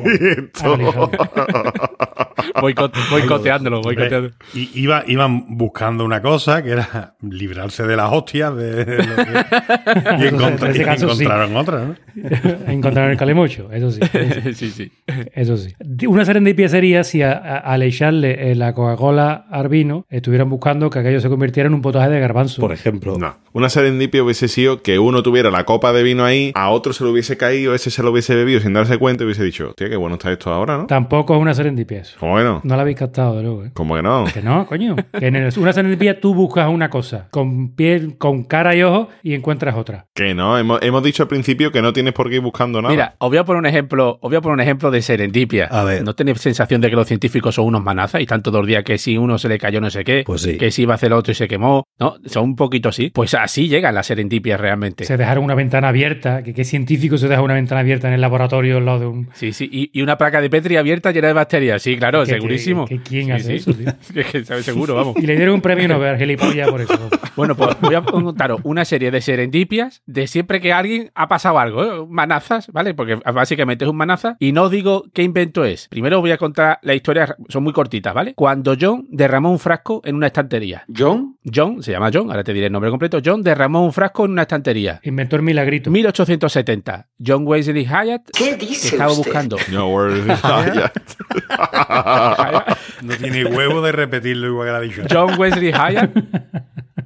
[SPEAKER 4] Boicoteándolo, boicoteándolo.
[SPEAKER 3] Y iba, iban buscando una cosa que era librarse de las hostias de, de lo que- y, encontra-
[SPEAKER 2] En ese
[SPEAKER 3] y
[SPEAKER 2] caso, sí.
[SPEAKER 3] encontraron otra, ¿no?
[SPEAKER 2] Encontrar el calimocho, eso sí.
[SPEAKER 4] sí, sí.
[SPEAKER 2] Eso sí. Una serendipia sería si a- a- al echarle eh, la Coca-Cola al vino estuvieran buscando que aquello se convirtiera en un potaje de garbanzo.
[SPEAKER 5] Por ejemplo,
[SPEAKER 1] No. Una serendipia hubiese sido que uno tuviera la copa de vino ahí, a otro se lo hubiese caído, ese se lo hubiese bebido sin darse cuenta y hubiese dicho, hostia, qué bueno está esto ahora, ¿no?
[SPEAKER 2] Tampoco es una serendipia eso.
[SPEAKER 1] ¿Cómo que no?
[SPEAKER 2] La habéis captado, de luego. ¿eh?
[SPEAKER 1] ¿Cómo que no?
[SPEAKER 2] Que no, coño. Que en el- una serendipia tú buscas una cosa con piel, con cara y ojos y encuentras otra.
[SPEAKER 1] Que no, hemos, hemos dicho al principio que no tienes por qué ir buscando nada.
[SPEAKER 4] Mira, os voy a poner un ejemplo, os voy a poner un ejemplo de serendipia.
[SPEAKER 5] A ver.
[SPEAKER 4] ¿No tenéis sensación de que los científicos son unos manazas y están todos los días que si uno se le cayó no sé qué,
[SPEAKER 5] Pues sí.
[SPEAKER 4] que si iba a hacer otro y se quemó? No, son un poquito así. Pues así llegan las serendipias realmente.
[SPEAKER 2] Se dejaron una ventana abierta. que ¿Qué científico se deja una ventana abierta en el laboratorio al lado de un.
[SPEAKER 4] Sí, sí. Y, y una placa de Petri abierta llena de bacterias. Sí, claro,
[SPEAKER 2] ¿Qué-
[SPEAKER 4] segurísimo.
[SPEAKER 2] qué- qué- quién
[SPEAKER 4] Sí,
[SPEAKER 2] hace
[SPEAKER 4] sí.
[SPEAKER 2] eso, tío?
[SPEAKER 4] Es que sabe seguro, vamos.
[SPEAKER 2] Y le dieron un premio Nobel, gilipollas, por eso.
[SPEAKER 4] Bueno, pues voy a contaros una serie de serendipias de siempre que alguien ha pasado algo, ¿eh? Manazas, ¿vale? Porque básicamente es un manaza y no os digo qué invento es. Primero os voy a contar la historia, son muy cortitas, ¿vale? Cuando John derramó un frasco en una estantería.
[SPEAKER 6] John,
[SPEAKER 4] John, se llama John, ahora te diré el nombre completo. John derramó un frasco en una estantería.
[SPEAKER 2] Inventó el milagrito.
[SPEAKER 4] 1870. John Wesley Hyatt
[SPEAKER 8] ¿Qué
[SPEAKER 4] que
[SPEAKER 8] dice
[SPEAKER 4] estaba
[SPEAKER 8] usted?
[SPEAKER 4] buscando.
[SPEAKER 1] No, where is it? Ya.
[SPEAKER 3] No tiene huevo de repetirlo igual que la dicho.
[SPEAKER 4] John Wesley Hyatt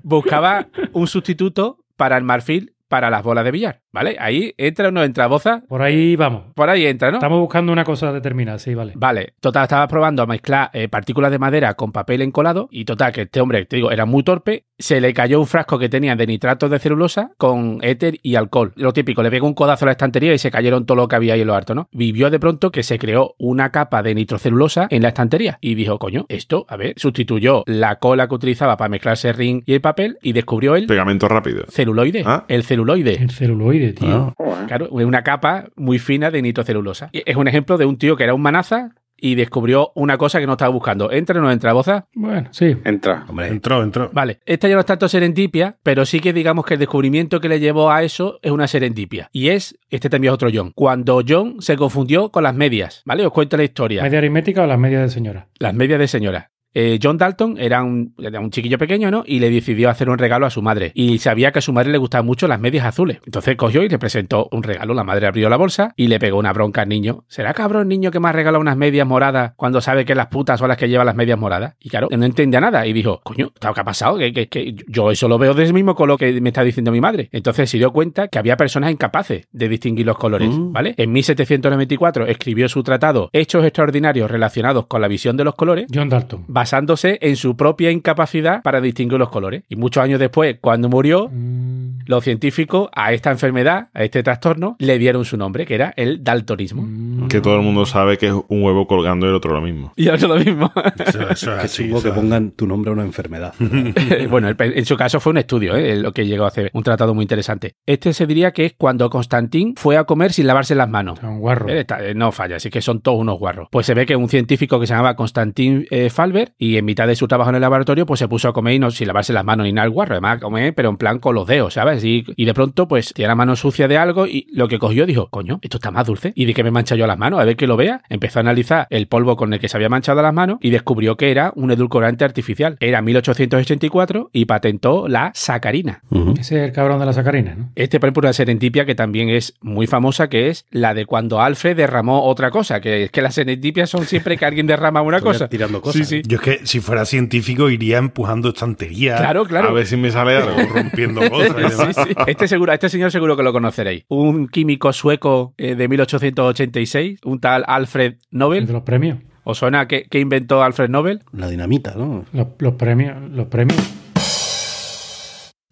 [SPEAKER 4] buscaba un sustituto para el marfil para las bolas de billar, ¿vale? Ahí entra o no entra boza,
[SPEAKER 2] Por ahí vamos.
[SPEAKER 4] por ahí entra, ¿no?
[SPEAKER 2] Estamos buscando una cosa determinada, sí, vale.
[SPEAKER 4] Vale, total, estaba probando a mezclar eh, partículas de madera con papel encolado y total, que este hombre, te digo, era muy torpe, se le cayó un frasco que tenía de nitratos de celulosa con éter y alcohol. Lo típico, le pegó un codazo a la estantería y se cayeron todo lo que había ahí en lo harto, ¿no? Vivió de pronto que se creó una capa de nitrocelulosa en la estantería y dijo, coño, esto, a ver, sustituyó la cola que utilizaba para mezclarse ring y el papel y descubrió el
[SPEAKER 1] Pegamento rápido.
[SPEAKER 4] celuloide.
[SPEAKER 1] Ah.
[SPEAKER 4] El celuloide.
[SPEAKER 2] El celuloide. Tío.
[SPEAKER 5] Ah,
[SPEAKER 4] Claro, es una capa muy fina de nitrocelulosa. Es un ejemplo de un tío que era un manaza y descubrió una cosa que no estaba buscando. ¿Entra o no entra, Boza?
[SPEAKER 2] Bueno, sí.
[SPEAKER 6] Entra.
[SPEAKER 5] hombre,
[SPEAKER 3] Entró, entró.
[SPEAKER 4] Vale, esta ya no es tanto serendipia, pero sí que digamos que el descubrimiento que le llevó a eso es una serendipia. Y es, este también es otro John, cuando John se confundió con las medias, ¿vale? Os cuento la historia.
[SPEAKER 2] ¿Media aritmética o las medias de señora?
[SPEAKER 4] Las medias de señora. Eh, John Dalton era un, era un chiquillo pequeño, ¿no? Y le decidió hacer un regalo a su madre. Y sabía que a su madre le gustaban mucho las medias azules. Entonces cogió y le presentó un regalo. La madre abrió la bolsa y le pegó una bronca al niño. ¿Será cabrón niño que me ha regalado unas medias moradas cuando sabe que las putas son las que llevan las medias moradas? Y claro, no entendía nada. Y dijo, coño, ¿qué ha pasado? Que, que- que yo eso lo veo del mismo color que me está diciendo mi madre. Entonces se dio cuenta que había personas incapaces de distinguir los colores,
[SPEAKER 5] Mm.
[SPEAKER 4] ¿vale? En 1794 escribió su tratado Hechos extraordinarios relacionados con la visión de los colores
[SPEAKER 2] John Dalton.
[SPEAKER 4] Basándose en su propia incapacidad para distinguir los colores. Y muchos años después, cuando murió,
[SPEAKER 2] Mm,
[SPEAKER 4] los científicos a esta enfermedad, a este trastorno, le dieron su nombre, que era el daltonismo.
[SPEAKER 2] mm.
[SPEAKER 1] Que todo el mundo sabe que es un huevo colgando y el otro lo mismo.
[SPEAKER 4] Y ahora lo mismo.
[SPEAKER 3] Eso, eso es
[SPEAKER 5] que
[SPEAKER 3] así,
[SPEAKER 5] que pongan tu nombre a una enfermedad.
[SPEAKER 4] bueno, el- en su caso fue un estudio, ¿eh? lo que llegó a hacer un tratado muy interesante. Este se diría que es cuando Constantín fue a comer sin lavarse las manos.
[SPEAKER 2] Un guarro.
[SPEAKER 4] Eh, eh, no falla, así que son todos unos guarros. Pues se ve que un científico que se llamaba Constantin eh, Falber y en mitad de su trabajo en el laboratorio pues se puso a comer y no sin lavarse las manos ni nada el guarro, además a comer pero en plan con los dedos, ¿sabes? Y, y de pronto pues tiene la mano sucia de algo y lo que cogió dijo, coño, esto está más dulce. ¿Y de qué me mancha yo las manos? A ver que lo vea. Empezó a analizar el polvo con el que se había manchado las manos y descubrió que era un edulcorante artificial. Era 1884 y patentó la sacarina.
[SPEAKER 2] Ese es el cabrón de la sacarina, ¿no?
[SPEAKER 4] Este, por ejemplo, una serendipia que también es muy famosa, que es la de cuando Alfred derramó otra cosa, que es que las serendipias son siempre que alguien derrama una cosa.
[SPEAKER 5] tirando cosas.
[SPEAKER 4] Sí, sí.
[SPEAKER 3] Yo es que si fuera científico iría empujando estanterías,
[SPEAKER 4] Claro, claro.
[SPEAKER 1] A ver si me sale algo.
[SPEAKER 3] rompiendo cosas y demás.
[SPEAKER 4] Sí, sí. Este, seguro, este señor seguro que lo conoceréis. Un químico sueco eh, de 1886, un tal Alfred
[SPEAKER 2] El
[SPEAKER 4] Nobel.
[SPEAKER 2] de los premios.
[SPEAKER 4] ¿Os suena que, que inventó Alfred Nobel?
[SPEAKER 5] La dinamita, ¿no?
[SPEAKER 2] Los, los premios. Los premios.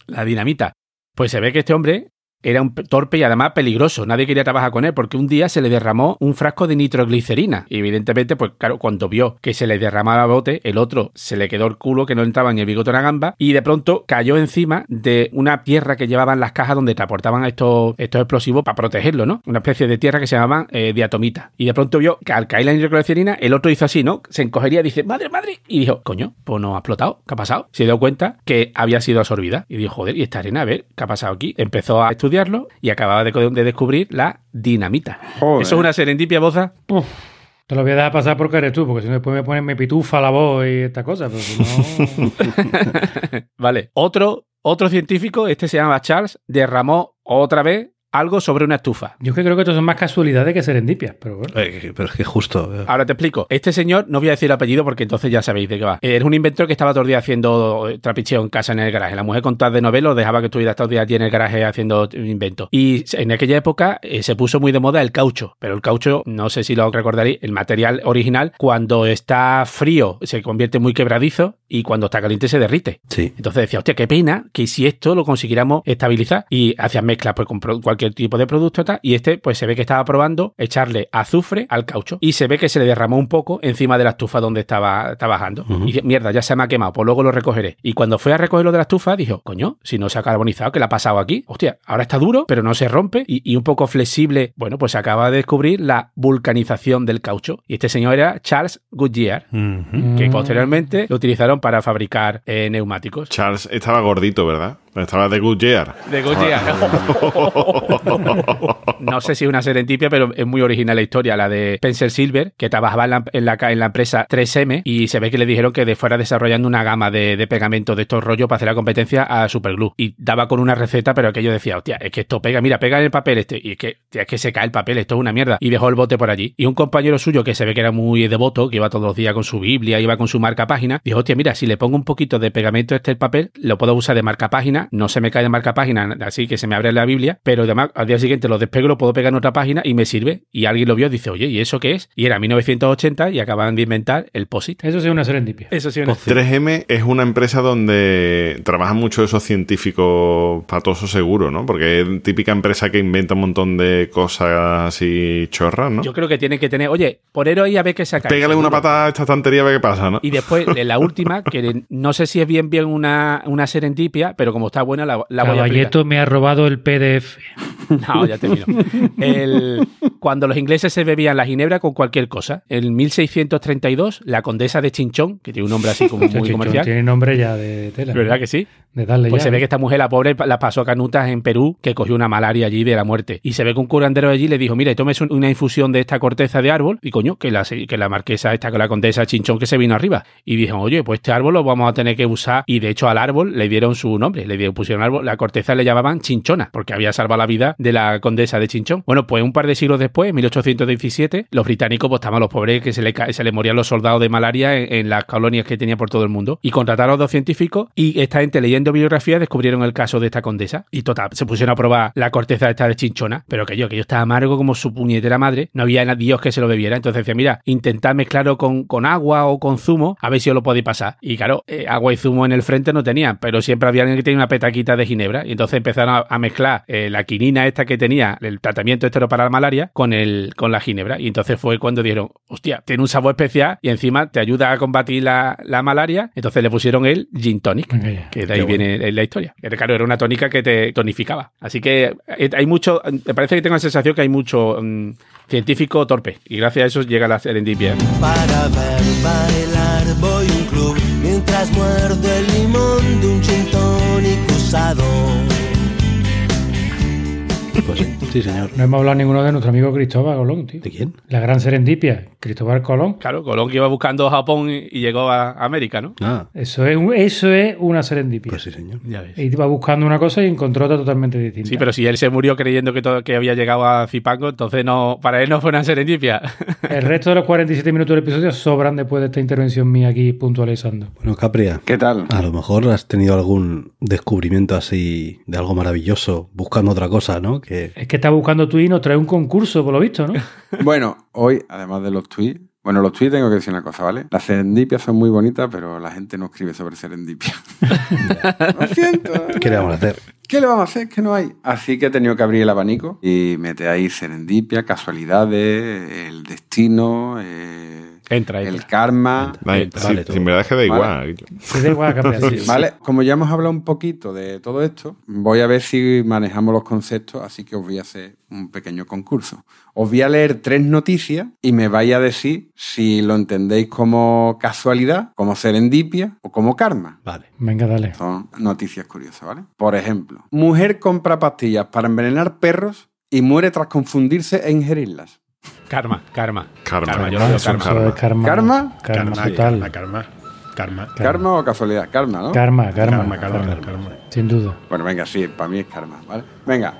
[SPEAKER 4] La dinamita. Pues se ve que este hombre era un pe- torpe y además peligroso. Nadie quería trabajar con él porque un día se le derramó un frasco de nitroglicerina. Y evidentemente, pues claro, cuando vio que se le derramaba bote, el otro se le quedó el culo que no entraba ni el bigote en la gamba y de pronto cayó encima de una tierra que llevaban las cajas donde transportaban estos, estos explosivos para protegerlo, ¿no? Una especie de tierra que se llamaban eh, diatomita. Y de pronto vio que al caer la nitroglicerina, el otro hizo así, ¿no? Se encogería dice, madre, madre. Y dijo, coño, pues no ha explotado. ¿Qué ha pasado? Se dio cuenta que había sido absorbida. Y dijo, joder, ¿y esta arena? A ver, ¿qué ha pasado aquí? Empezó a estudiarlo y acababa de, de descubrir la dinamita.
[SPEAKER 6] Joder.
[SPEAKER 4] Eso es una serendipia, boza.
[SPEAKER 2] Uf, te lo voy a dejar pasar porque eres tú, porque si no después me ponen me pitufa la voz y esta cosa. Pero si no.
[SPEAKER 4] Vale. Otro, otro científico, este se llama Charles, derramó otra vez algo sobre una estufa.
[SPEAKER 2] Yo es que creo que esto son más casualidades que serendipias, pero bueno.
[SPEAKER 5] Eh, pero es que justo. eh,
[SPEAKER 4] Ahora te explico. Este señor, no voy a decir el apellido porque entonces ya sabéis de qué va. Era un inventor que estaba todo el día haciendo eh, trapicheo en casa en el garaje. La mujer con todas de novela dejaba que estuviera todo el día allí en el garaje haciendo inventos. Y en aquella época eh, se puso muy de moda el caucho. Pero el caucho, no sé si lo recordaréis, el material original, cuando está frío se convierte muy quebradizo y cuando está caliente se derrite.
[SPEAKER 5] Sí.
[SPEAKER 4] Entonces decía, hostia, qué pena que si esto lo consiguiéramos estabilizar y hacían mezclas pues, con pro- cualquier tipo de producto y tal, y este pues se ve que estaba probando echarle azufre al caucho y se ve que se le derramó un poco encima de la estufa donde estaba trabajando. Y dice, mierda, ya se me ha quemado, pues luego lo recogeré. Y cuando fue a recogerlo de la estufa, dijo, coño, si no se ha carbonizado, ¿qué le ha pasado aquí? Hostia, ahora está duro, pero no se rompe y, y un poco flexible. Bueno, pues se acaba de descubrir la vulcanización del caucho. Y este señor era Charles Goodyear, que posteriormente lo utilizaron para fabricar eh, neumáticos.
[SPEAKER 1] Charles estaba gordito, ¿verdad? Estaba de Goodyear.
[SPEAKER 4] De Goodyear. no sé si es una serendipia, pero es muy original la historia, la de Spencer Silver, que trabajaba en la, en la, en la empresa 3M y se ve que le dijeron que de fuera desarrollando una gama de, de pegamento de estos rollos para hacer la competencia a Superglue. Y daba con una receta, pero aquello decía, hostia, es que esto pega, mira, pega en el papel este. Y es que, tía, es que se cae el papel, esto es una mierda. Y dejó el bote por allí. Y un compañero suyo que se ve que era muy devoto, que iba todos los días con su Biblia, iba con su marca página, dijo, hostia, mira, si le pongo un poquito de pegamento este el papel, lo puedo usar de marca página, no se me cae de marca página, así que se me abre la Biblia, pero además al día siguiente lo despego, lo puedo pegar en otra página y me sirve. Y alguien lo vio y dice, oye, ¿y eso qué es? Y era 1980 y acababan de inventar el POSIT.
[SPEAKER 2] Eso sí es una serendipia.
[SPEAKER 4] Eso sí, una-
[SPEAKER 1] 3M es una empresa donde trabajan mucho esos científicos patosos seguro, ¿no? Porque es típica empresa que inventa un montón de cosas así chorras, ¿no?
[SPEAKER 4] Yo creo que tienen que tener, oye, poneros ahí a ver qué saca.
[SPEAKER 1] Pégale una patada a esta tontería a ver qué pasa, ¿no?
[SPEAKER 4] Y después, la última, que no sé si es bien bien una, una serendipia, pero como está buena, la, la voy a
[SPEAKER 2] me ha robado el PDF.
[SPEAKER 4] No, ya termino. El- cuando los ingleses se bebían la ginebra con cualquier cosa, en 1632, la condesa de Chinchón, que tiene un nombre así como muy
[SPEAKER 2] Chichón
[SPEAKER 4] comercial,
[SPEAKER 2] Tiene nombre ya de tela.
[SPEAKER 4] ¿verdad que sí?
[SPEAKER 2] De darle
[SPEAKER 4] Pues
[SPEAKER 2] ya.
[SPEAKER 4] se ve que esta mujer, la pobre, la pasó a canutas en Perú, que cogió una malaria allí de la muerte. Y se ve que un curandero allí le dijo, mire, tomes un- una infusión de esta corteza de árbol. Y coño, que la, que la marquesa esta, con la condesa Chinchón que se vino arriba. Y dijeron, oye, pues este árbol lo vamos a tener que usar. Y de hecho al árbol le dieron su nombre. Le dieron, pusieron árbol, la corteza le llamaban Chinchona, porque había salvado la vida de la condesa de Chinchón. Bueno, pues un par de siglos después, en 1817, los británicos, pues estaban los pobres que se le, se le morían los soldados de malaria en, en las colonias que tenía por todo el mundo. Y contrataron a dos científicos y esta gente leyendo biografías descubrieron el caso de esta condesa. Y total, se pusieron a probar la corteza esta de chinchona, pero que yo, que yo estaba amargo como su puñetera madre, no había Dios que se lo bebiera. Entonces decía, mira, intentad mezclarlo con, con agua o con zumo, a ver si os lo podéis pasar. Y claro, eh, agua y zumo en el frente no tenían, pero siempre había alguien que tenía una petaquita de ginebra. Y entonces empezaron a, a mezclar eh, la quinina esta que tenía, el tratamiento este era para la malaria, con, el, con la ginebra. Y entonces fue cuando dijeron, hostia, tiene un sabor especial y encima te ayuda a combatir la, la malaria. Entonces le pusieron el gin tonic,
[SPEAKER 2] ya.
[SPEAKER 4] que de ahí viene la historia. Claro, era una tónica que te tonificaba. Así que eh, hay mucho, me parece que tengo la sensación que hay mucho mm, científico torpe. Y gracias a eso llega la serendipia.
[SPEAKER 8] Para ver bailar voy a un club mientras muerdo el limón de un usado.
[SPEAKER 5] Pues sí, sí, señor.
[SPEAKER 2] No hemos hablado ninguno de nuestro amigo Cristóbal Colón, tío.
[SPEAKER 5] ¿De quién?
[SPEAKER 2] La gran serendipia, Cristóbal Colón.
[SPEAKER 4] Claro, Colón que iba buscando Japón y llegó a América, ¿no?
[SPEAKER 5] Ah,
[SPEAKER 2] Eso es, un- eso es una serendipia.
[SPEAKER 5] pues sí, señor.
[SPEAKER 4] Ya ves.
[SPEAKER 2] Y iba buscando una cosa y encontró otra totalmente distinta.
[SPEAKER 4] Sí, pero si él se murió creyendo que, todo, que había llegado a Zipango, entonces no, para él no fue una serendipia.
[SPEAKER 2] El resto de los 47 minutos del episodio sobran después de esta intervención mía aquí puntualizando.
[SPEAKER 5] Bueno, Capria,
[SPEAKER 6] ¿Qué tal?
[SPEAKER 5] a lo mejor has tenido algún descubrimiento así de algo maravilloso buscando otra cosa, ¿no? Que
[SPEAKER 2] Es que está buscando y nos trae un concurso, por lo visto, ¿no?
[SPEAKER 6] Bueno, hoy, además de los tweets, bueno, los tweets tengo que decir una cosa, ¿vale? Las serendipias son muy bonitas, pero la gente no escribe sobre serendipia. Lo siento.
[SPEAKER 5] ¿qué le vamos a hacer?
[SPEAKER 6] ¿Qué le vamos a hacer? Que no hay. Así que he tenido que abrir el abanico y meter ahí serendipia, casualidades, el destino, eh,
[SPEAKER 4] Entra,
[SPEAKER 6] el
[SPEAKER 4] entra.
[SPEAKER 6] karma.
[SPEAKER 5] Vale,
[SPEAKER 1] sí,
[SPEAKER 5] todo.
[SPEAKER 1] sin verdad es que da
[SPEAKER 6] Vale.
[SPEAKER 1] igual.
[SPEAKER 2] Se da igual, campeón.
[SPEAKER 6] Sí, ¿Vale? Como ya hemos hablado un poquito de todo esto, voy a ver si manejamos los conceptos, así que os voy a hacer un pequeño concurso. Os voy a leer tres noticias y me vais a decir si lo entendéis como casualidad, como serendipia o como karma.
[SPEAKER 5] Vale.
[SPEAKER 2] Venga, dale.
[SPEAKER 6] Son noticias curiosas, ¿vale? Por ejemplo, mujer compra pastillas para envenenar perros y muere tras confundirse e ingerirlas.
[SPEAKER 4] Karma, karma.
[SPEAKER 1] Karma.
[SPEAKER 4] yo lo veo
[SPEAKER 2] Eso-
[SPEAKER 4] karma.
[SPEAKER 2] es karma.
[SPEAKER 6] ¿Karma?
[SPEAKER 2] Karma,
[SPEAKER 3] Karma,
[SPEAKER 2] total.
[SPEAKER 3] karma, karma, karma.
[SPEAKER 6] ¿Karma o casualidad? Karma, ¿no?
[SPEAKER 2] Karma, karma,
[SPEAKER 3] Karma, karma,
[SPEAKER 2] karma.
[SPEAKER 3] karma.
[SPEAKER 2] Sin duda.
[SPEAKER 6] Bueno, venga, sí, para mí es karma, ¿vale? Venga.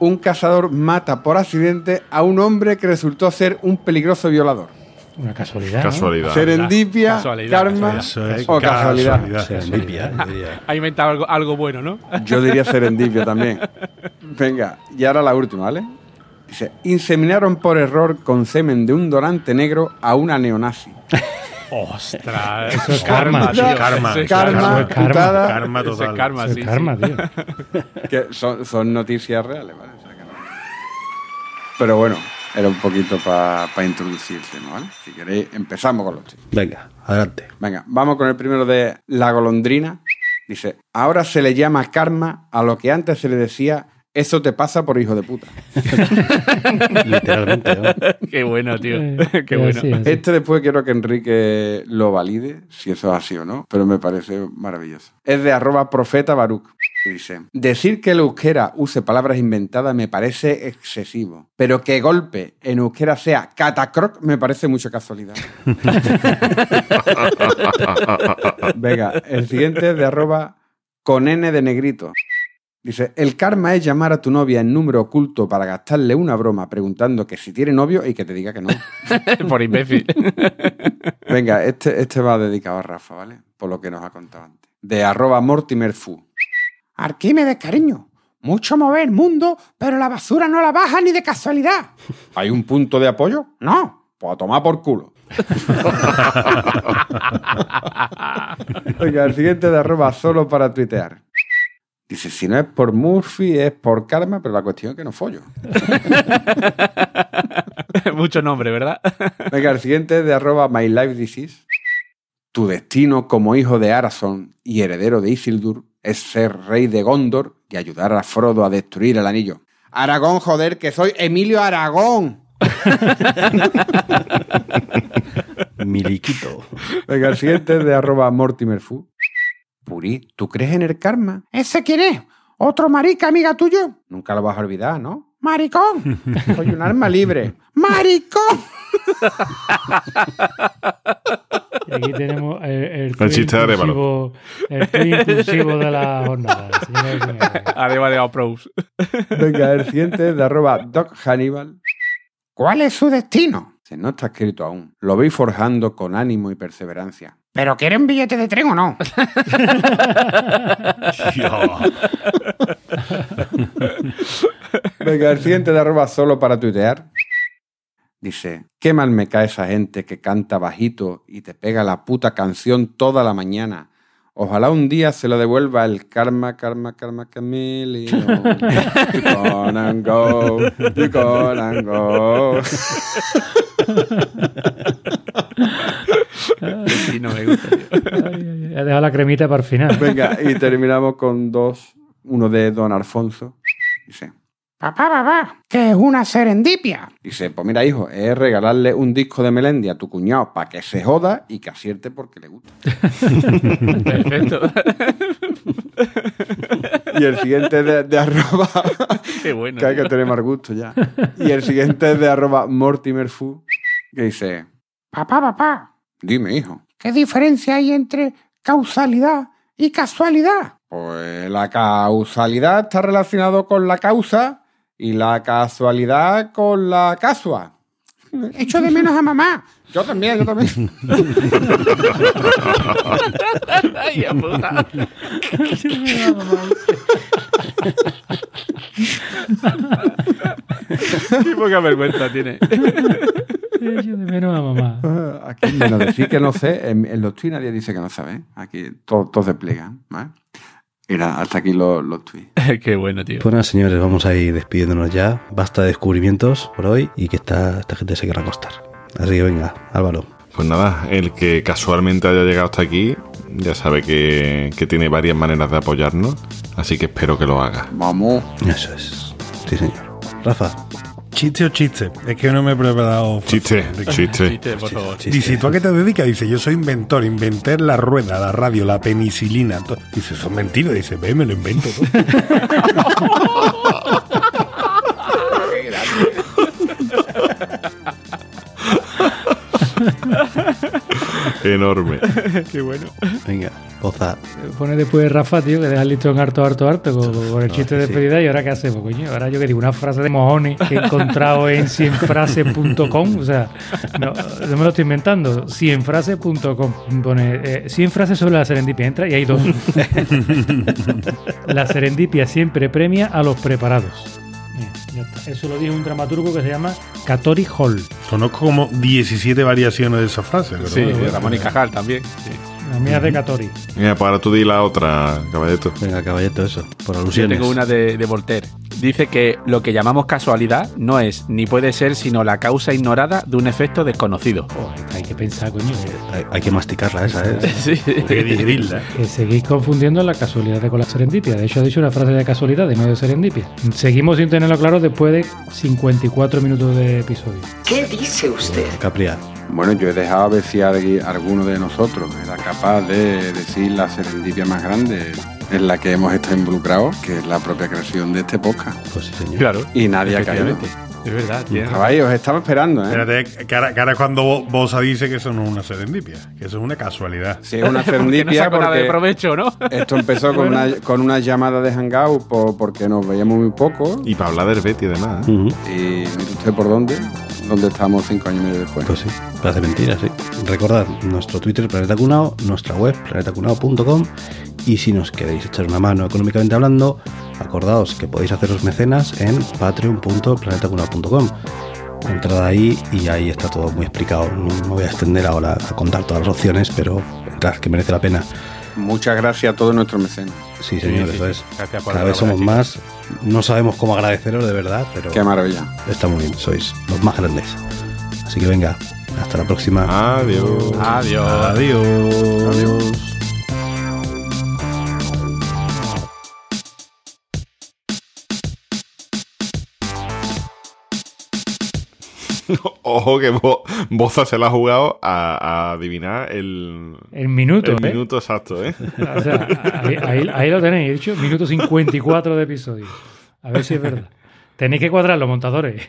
[SPEAKER 6] Un cazador mata por accidente a un hombre que resultó ser un peligroso violador.
[SPEAKER 2] Una casualidad. ¿no?
[SPEAKER 1] Casualidad.
[SPEAKER 6] Serendipia,
[SPEAKER 4] Casualidad,
[SPEAKER 6] karma
[SPEAKER 3] es
[SPEAKER 6] o casualidad.
[SPEAKER 3] casualidad.
[SPEAKER 5] Serendipia, yo diría.
[SPEAKER 4] Ha inventado algo, algo bueno, ¿no?
[SPEAKER 6] Yo diría serendipia también. Venga, y ahora la última, ¿vale? Dice, inseminaron por error con semen de un donante negro a una neonazi.
[SPEAKER 4] Ostras,
[SPEAKER 2] Eso es karma,
[SPEAKER 4] tío.
[SPEAKER 3] Karma,
[SPEAKER 4] es
[SPEAKER 6] Karma,
[SPEAKER 2] es karma.
[SPEAKER 6] putada,
[SPEAKER 3] Karma
[SPEAKER 4] Eso es
[SPEAKER 3] total.
[SPEAKER 4] karma,
[SPEAKER 2] Eso
[SPEAKER 4] sí.
[SPEAKER 2] es karma, tío.
[SPEAKER 6] que son, son noticias reales, ¿vale? O sea que no- Pero bueno, era un poquito para introducir el tema, ¿vale? Si queréis, empezamos con los chicos.
[SPEAKER 5] Venga, adelante.
[SPEAKER 6] Venga, vamos con el primero de La Golondrina. Dice, ahora se le llama karma a lo que antes se le decía, eso te pasa por hijo de puta.
[SPEAKER 5] Literalmente, ¿no?
[SPEAKER 4] Qué bueno, tío.
[SPEAKER 2] Eh,
[SPEAKER 4] Qué bueno.
[SPEAKER 2] así, así.
[SPEAKER 6] Este después quiero que Enrique lo valide, si eso es así o no, pero me parece maravilloso. Es de arroba profeta Baruch. Y dice, decir que el euskera use palabras inventadas me parece excesivo, pero que golpe en euskera sea catacroc me parece mucha casualidad. Venga, el siguiente es de arroba con N de negrito. Dice, el karma es llamar a tu novia en número oculto para gastarle una broma preguntando que si tiene novio y que te diga que no.
[SPEAKER 4] Por imbécil.
[SPEAKER 6] Venga, este, este va dedicado a Rafa, ¿vale? Por lo que nos ha contado antes. De arroba Mortimer Fu. Arquímedes, cariño. Mucho mover mundo, pero la basura no la baja ni de casualidad. ¿Hay un punto de apoyo? No. Pues a tomar por culo. Venga, el siguiente de arroba solo para tuitear. Dice, si no es por Murphy, es por karma, pero la cuestión es que no follo.
[SPEAKER 4] Mucho nombre, ¿verdad?
[SPEAKER 6] Venga, el siguiente es de arroba My Life Disease. Tu destino como hijo de Arason y heredero de Isildur es ser rey de Gondor y ayudar a Frodo a destruir el anillo. Aragón, joder, que soy Emilio Aragón.
[SPEAKER 5] Miliquito.
[SPEAKER 6] Venga, el siguiente es de arroba mortimerfu. Puri, ¿tú crees en el karma? ¿Ese quién es? ¿Otro marica, amiga tuyo? Nunca lo vas a olvidar, ¿no? ¡Maricón! Soy un alma libre. ¡Maricón!
[SPEAKER 2] Y aquí tenemos el, el,
[SPEAKER 1] El chiste de
[SPEAKER 2] el inclusivo de la jornada.
[SPEAKER 4] Arriba de Pros.
[SPEAKER 6] Venga, el siguiente es de arroba Doc Hannibal. ¿Cuál es su destino? Se no está escrito aún. Lo veis forjando con ánimo y perseverancia. ¿Pero quiere un billete de tren o no? Venga, el siguiente de arroba solo para tuitear. Dice, qué mal me cae esa gente que canta bajito y te pega la puta canción toda la mañana. Ojalá un día se lo devuelva el karma, karma, karma, chameleon. You gonna go, you gonna go.
[SPEAKER 4] Sí, no me gusta.
[SPEAKER 2] Ay, He dejado la cremita para el final.
[SPEAKER 6] Venga, y terminamos con dos. Uno de Don Alfonso. Dice, papá, papá, que es una serendipia. Dice, pues mira, hijo, es regalarle un disco de Melendi a tu cuñado para que se joda y que acierte porque le gusta.
[SPEAKER 4] Perfecto.
[SPEAKER 6] Y el siguiente de, de arroba...
[SPEAKER 4] Qué bueno.
[SPEAKER 6] que hay que tener más gusto ya. Y el siguiente es de arroba mortimerfu, que dice, papá, papá, dime, hijo, ¿qué diferencia hay entre causalidad y casualidad? Pues la causalidad está relacionado con la causa y la casualidad con la casua. Echo de menos a mamá. Yo también, yo también.
[SPEAKER 4] Ay, a puta. Qué poca vergüenza tiene.
[SPEAKER 2] Yo de menos a mamá.
[SPEAKER 6] Aquí menos decir que no sé, en, en los tweets nadie dice que no sabe. Aquí todo, todo se. ¿vale? Mira, hasta aquí los, los tweets.
[SPEAKER 4] Qué bueno, tío.
[SPEAKER 5] Bueno, señores, vamos a ir despidiéndonos ya. Basta de descubrimientos por hoy y que esta, esta gente se quiera acostar. Así que venga, Álvaro.
[SPEAKER 1] Pues nada, el que casualmente haya llegado hasta aquí ya sabe que, que tiene varias maneras de apoyarnos, así que espero que lo haga.
[SPEAKER 6] Vamos.
[SPEAKER 5] Eso es. Sí, señor. Rafa.
[SPEAKER 3] ¿Chiste o chiste? Es que no me he preparado.
[SPEAKER 1] Chiste, chiste.
[SPEAKER 4] Chiste, por favor.
[SPEAKER 5] chiste.
[SPEAKER 3] Dice, ¿y tú a qué te dedicas? Dice, yo soy inventor, inventé la rueda, la radio, la penicilina. to-". Dice, son mentiras. Dice, ve, me lo invento. todo".
[SPEAKER 1] Enorme.
[SPEAKER 4] Qué bueno.
[SPEAKER 5] Venga, poza.
[SPEAKER 2] Pone después Rafa, tío, que deja el listón harto, harto, harto con, con el chiste de
[SPEAKER 5] sí.
[SPEAKER 2] despedida. ¿Y ahora qué hacemos, coño? Ahora yo que digo, una frase de mojones que he encontrado en cienfrases.com. O sea, no, no me lo estoy inventando. Cienfrases.com. Pone eh, 100 frases sobre la serendipia. Entra y hay dos. la serendipia siempre premia a los preparados. Mira, ya está. Eso lo dijo un dramaturgo que se llama Katori Hall.
[SPEAKER 3] Conozco como 17 variaciones de esa frase. pero
[SPEAKER 4] Sí,
[SPEAKER 3] bueno,
[SPEAKER 4] de Ramón y Cajal también. Sí.
[SPEAKER 2] La mía es de Katori.
[SPEAKER 1] Mira, ahora tú di la otra, caballito.
[SPEAKER 5] Venga, caballito, eso. Por
[SPEAKER 4] Yo
[SPEAKER 5] alusiones.
[SPEAKER 4] tengo una de, de Voltaire. Dice que lo que llamamos casualidad no es ni puede ser sino la causa ignorada de un efecto desconocido.
[SPEAKER 2] Hay que pensar, coño.
[SPEAKER 5] Hay, hay que masticarla esa, ¿eh?
[SPEAKER 4] Sí.
[SPEAKER 3] hay que digerirla.
[SPEAKER 2] Que seguís confundiendo la casualidad con la serendipia. De hecho, ha dicho una frase de casualidad y no de serendipia. Seguimos sin tenerlo claro después de 54 minutos de episodio.
[SPEAKER 9] ¿Qué dice usted?
[SPEAKER 5] Capria.
[SPEAKER 6] Bueno, yo he dejado a ver si alguien- alguno de nosotros era capaz de decir la serendipia más grande en la que hemos estado involucrados, que es la propia creación de este podcast.
[SPEAKER 5] Pues sí, señor.
[SPEAKER 4] Claro.
[SPEAKER 6] Y nadie ha caído.
[SPEAKER 4] Es verdad,
[SPEAKER 6] Estaba ahí, os estaba esperando, ¿eh?
[SPEAKER 3] Espérate, que ahora, que ahora es cuando Bo- Bosa dice que eso no es una serendipia, que eso es una casualidad.
[SPEAKER 6] Sí, es una
[SPEAKER 4] no
[SPEAKER 6] serendipia
[SPEAKER 4] de provecho, ¿no?
[SPEAKER 6] esto empezó con, una, con una llamada de Hangout por- porque nos veíamos muy poco.
[SPEAKER 1] Y para hablar del Betty, además. ¿eh?
[SPEAKER 6] Y mire usted por dónde, dónde estamos cinco años y medio después.
[SPEAKER 5] Pues sí, parece mentira, sí. Recordad nuestro Twitter Planeta Cunao, nuestra web planetacunao.com y si nos queréis echar una mano económicamente hablando, acordaos que podéis haceros mecenas en patreon.planetacunao.com. Entrad ahí y ahí está todo muy explicado. No me voy a extender ahora a contar todas las opciones, pero entrad que merece la pena.
[SPEAKER 6] Muchas gracias a todos nuestros mecenas.
[SPEAKER 5] Sí, señor,
[SPEAKER 4] sí,
[SPEAKER 5] eso
[SPEAKER 4] sí.
[SPEAKER 5] es.
[SPEAKER 4] Gracias por
[SPEAKER 5] Cada vez somos más. No sabemos cómo agradeceros de verdad, pero
[SPEAKER 6] Qué maravilla.
[SPEAKER 5] está muy bien. Sois los más grandes. Así que venga, hasta la próxima.
[SPEAKER 1] Adiós.
[SPEAKER 4] Adiós.
[SPEAKER 3] Adiós.
[SPEAKER 1] Ojo que Bo- Boza se la ha jugado a, a adivinar el,
[SPEAKER 2] El minuto,
[SPEAKER 1] el
[SPEAKER 2] ¿eh?
[SPEAKER 1] minuto exacto, ¿eh?
[SPEAKER 2] O sea, ahí, ahí- ahí lo tenéis, he dicho, minuto 54 de episodio. A ver si es verdad. Tenéis que cuadrarlo, montadores.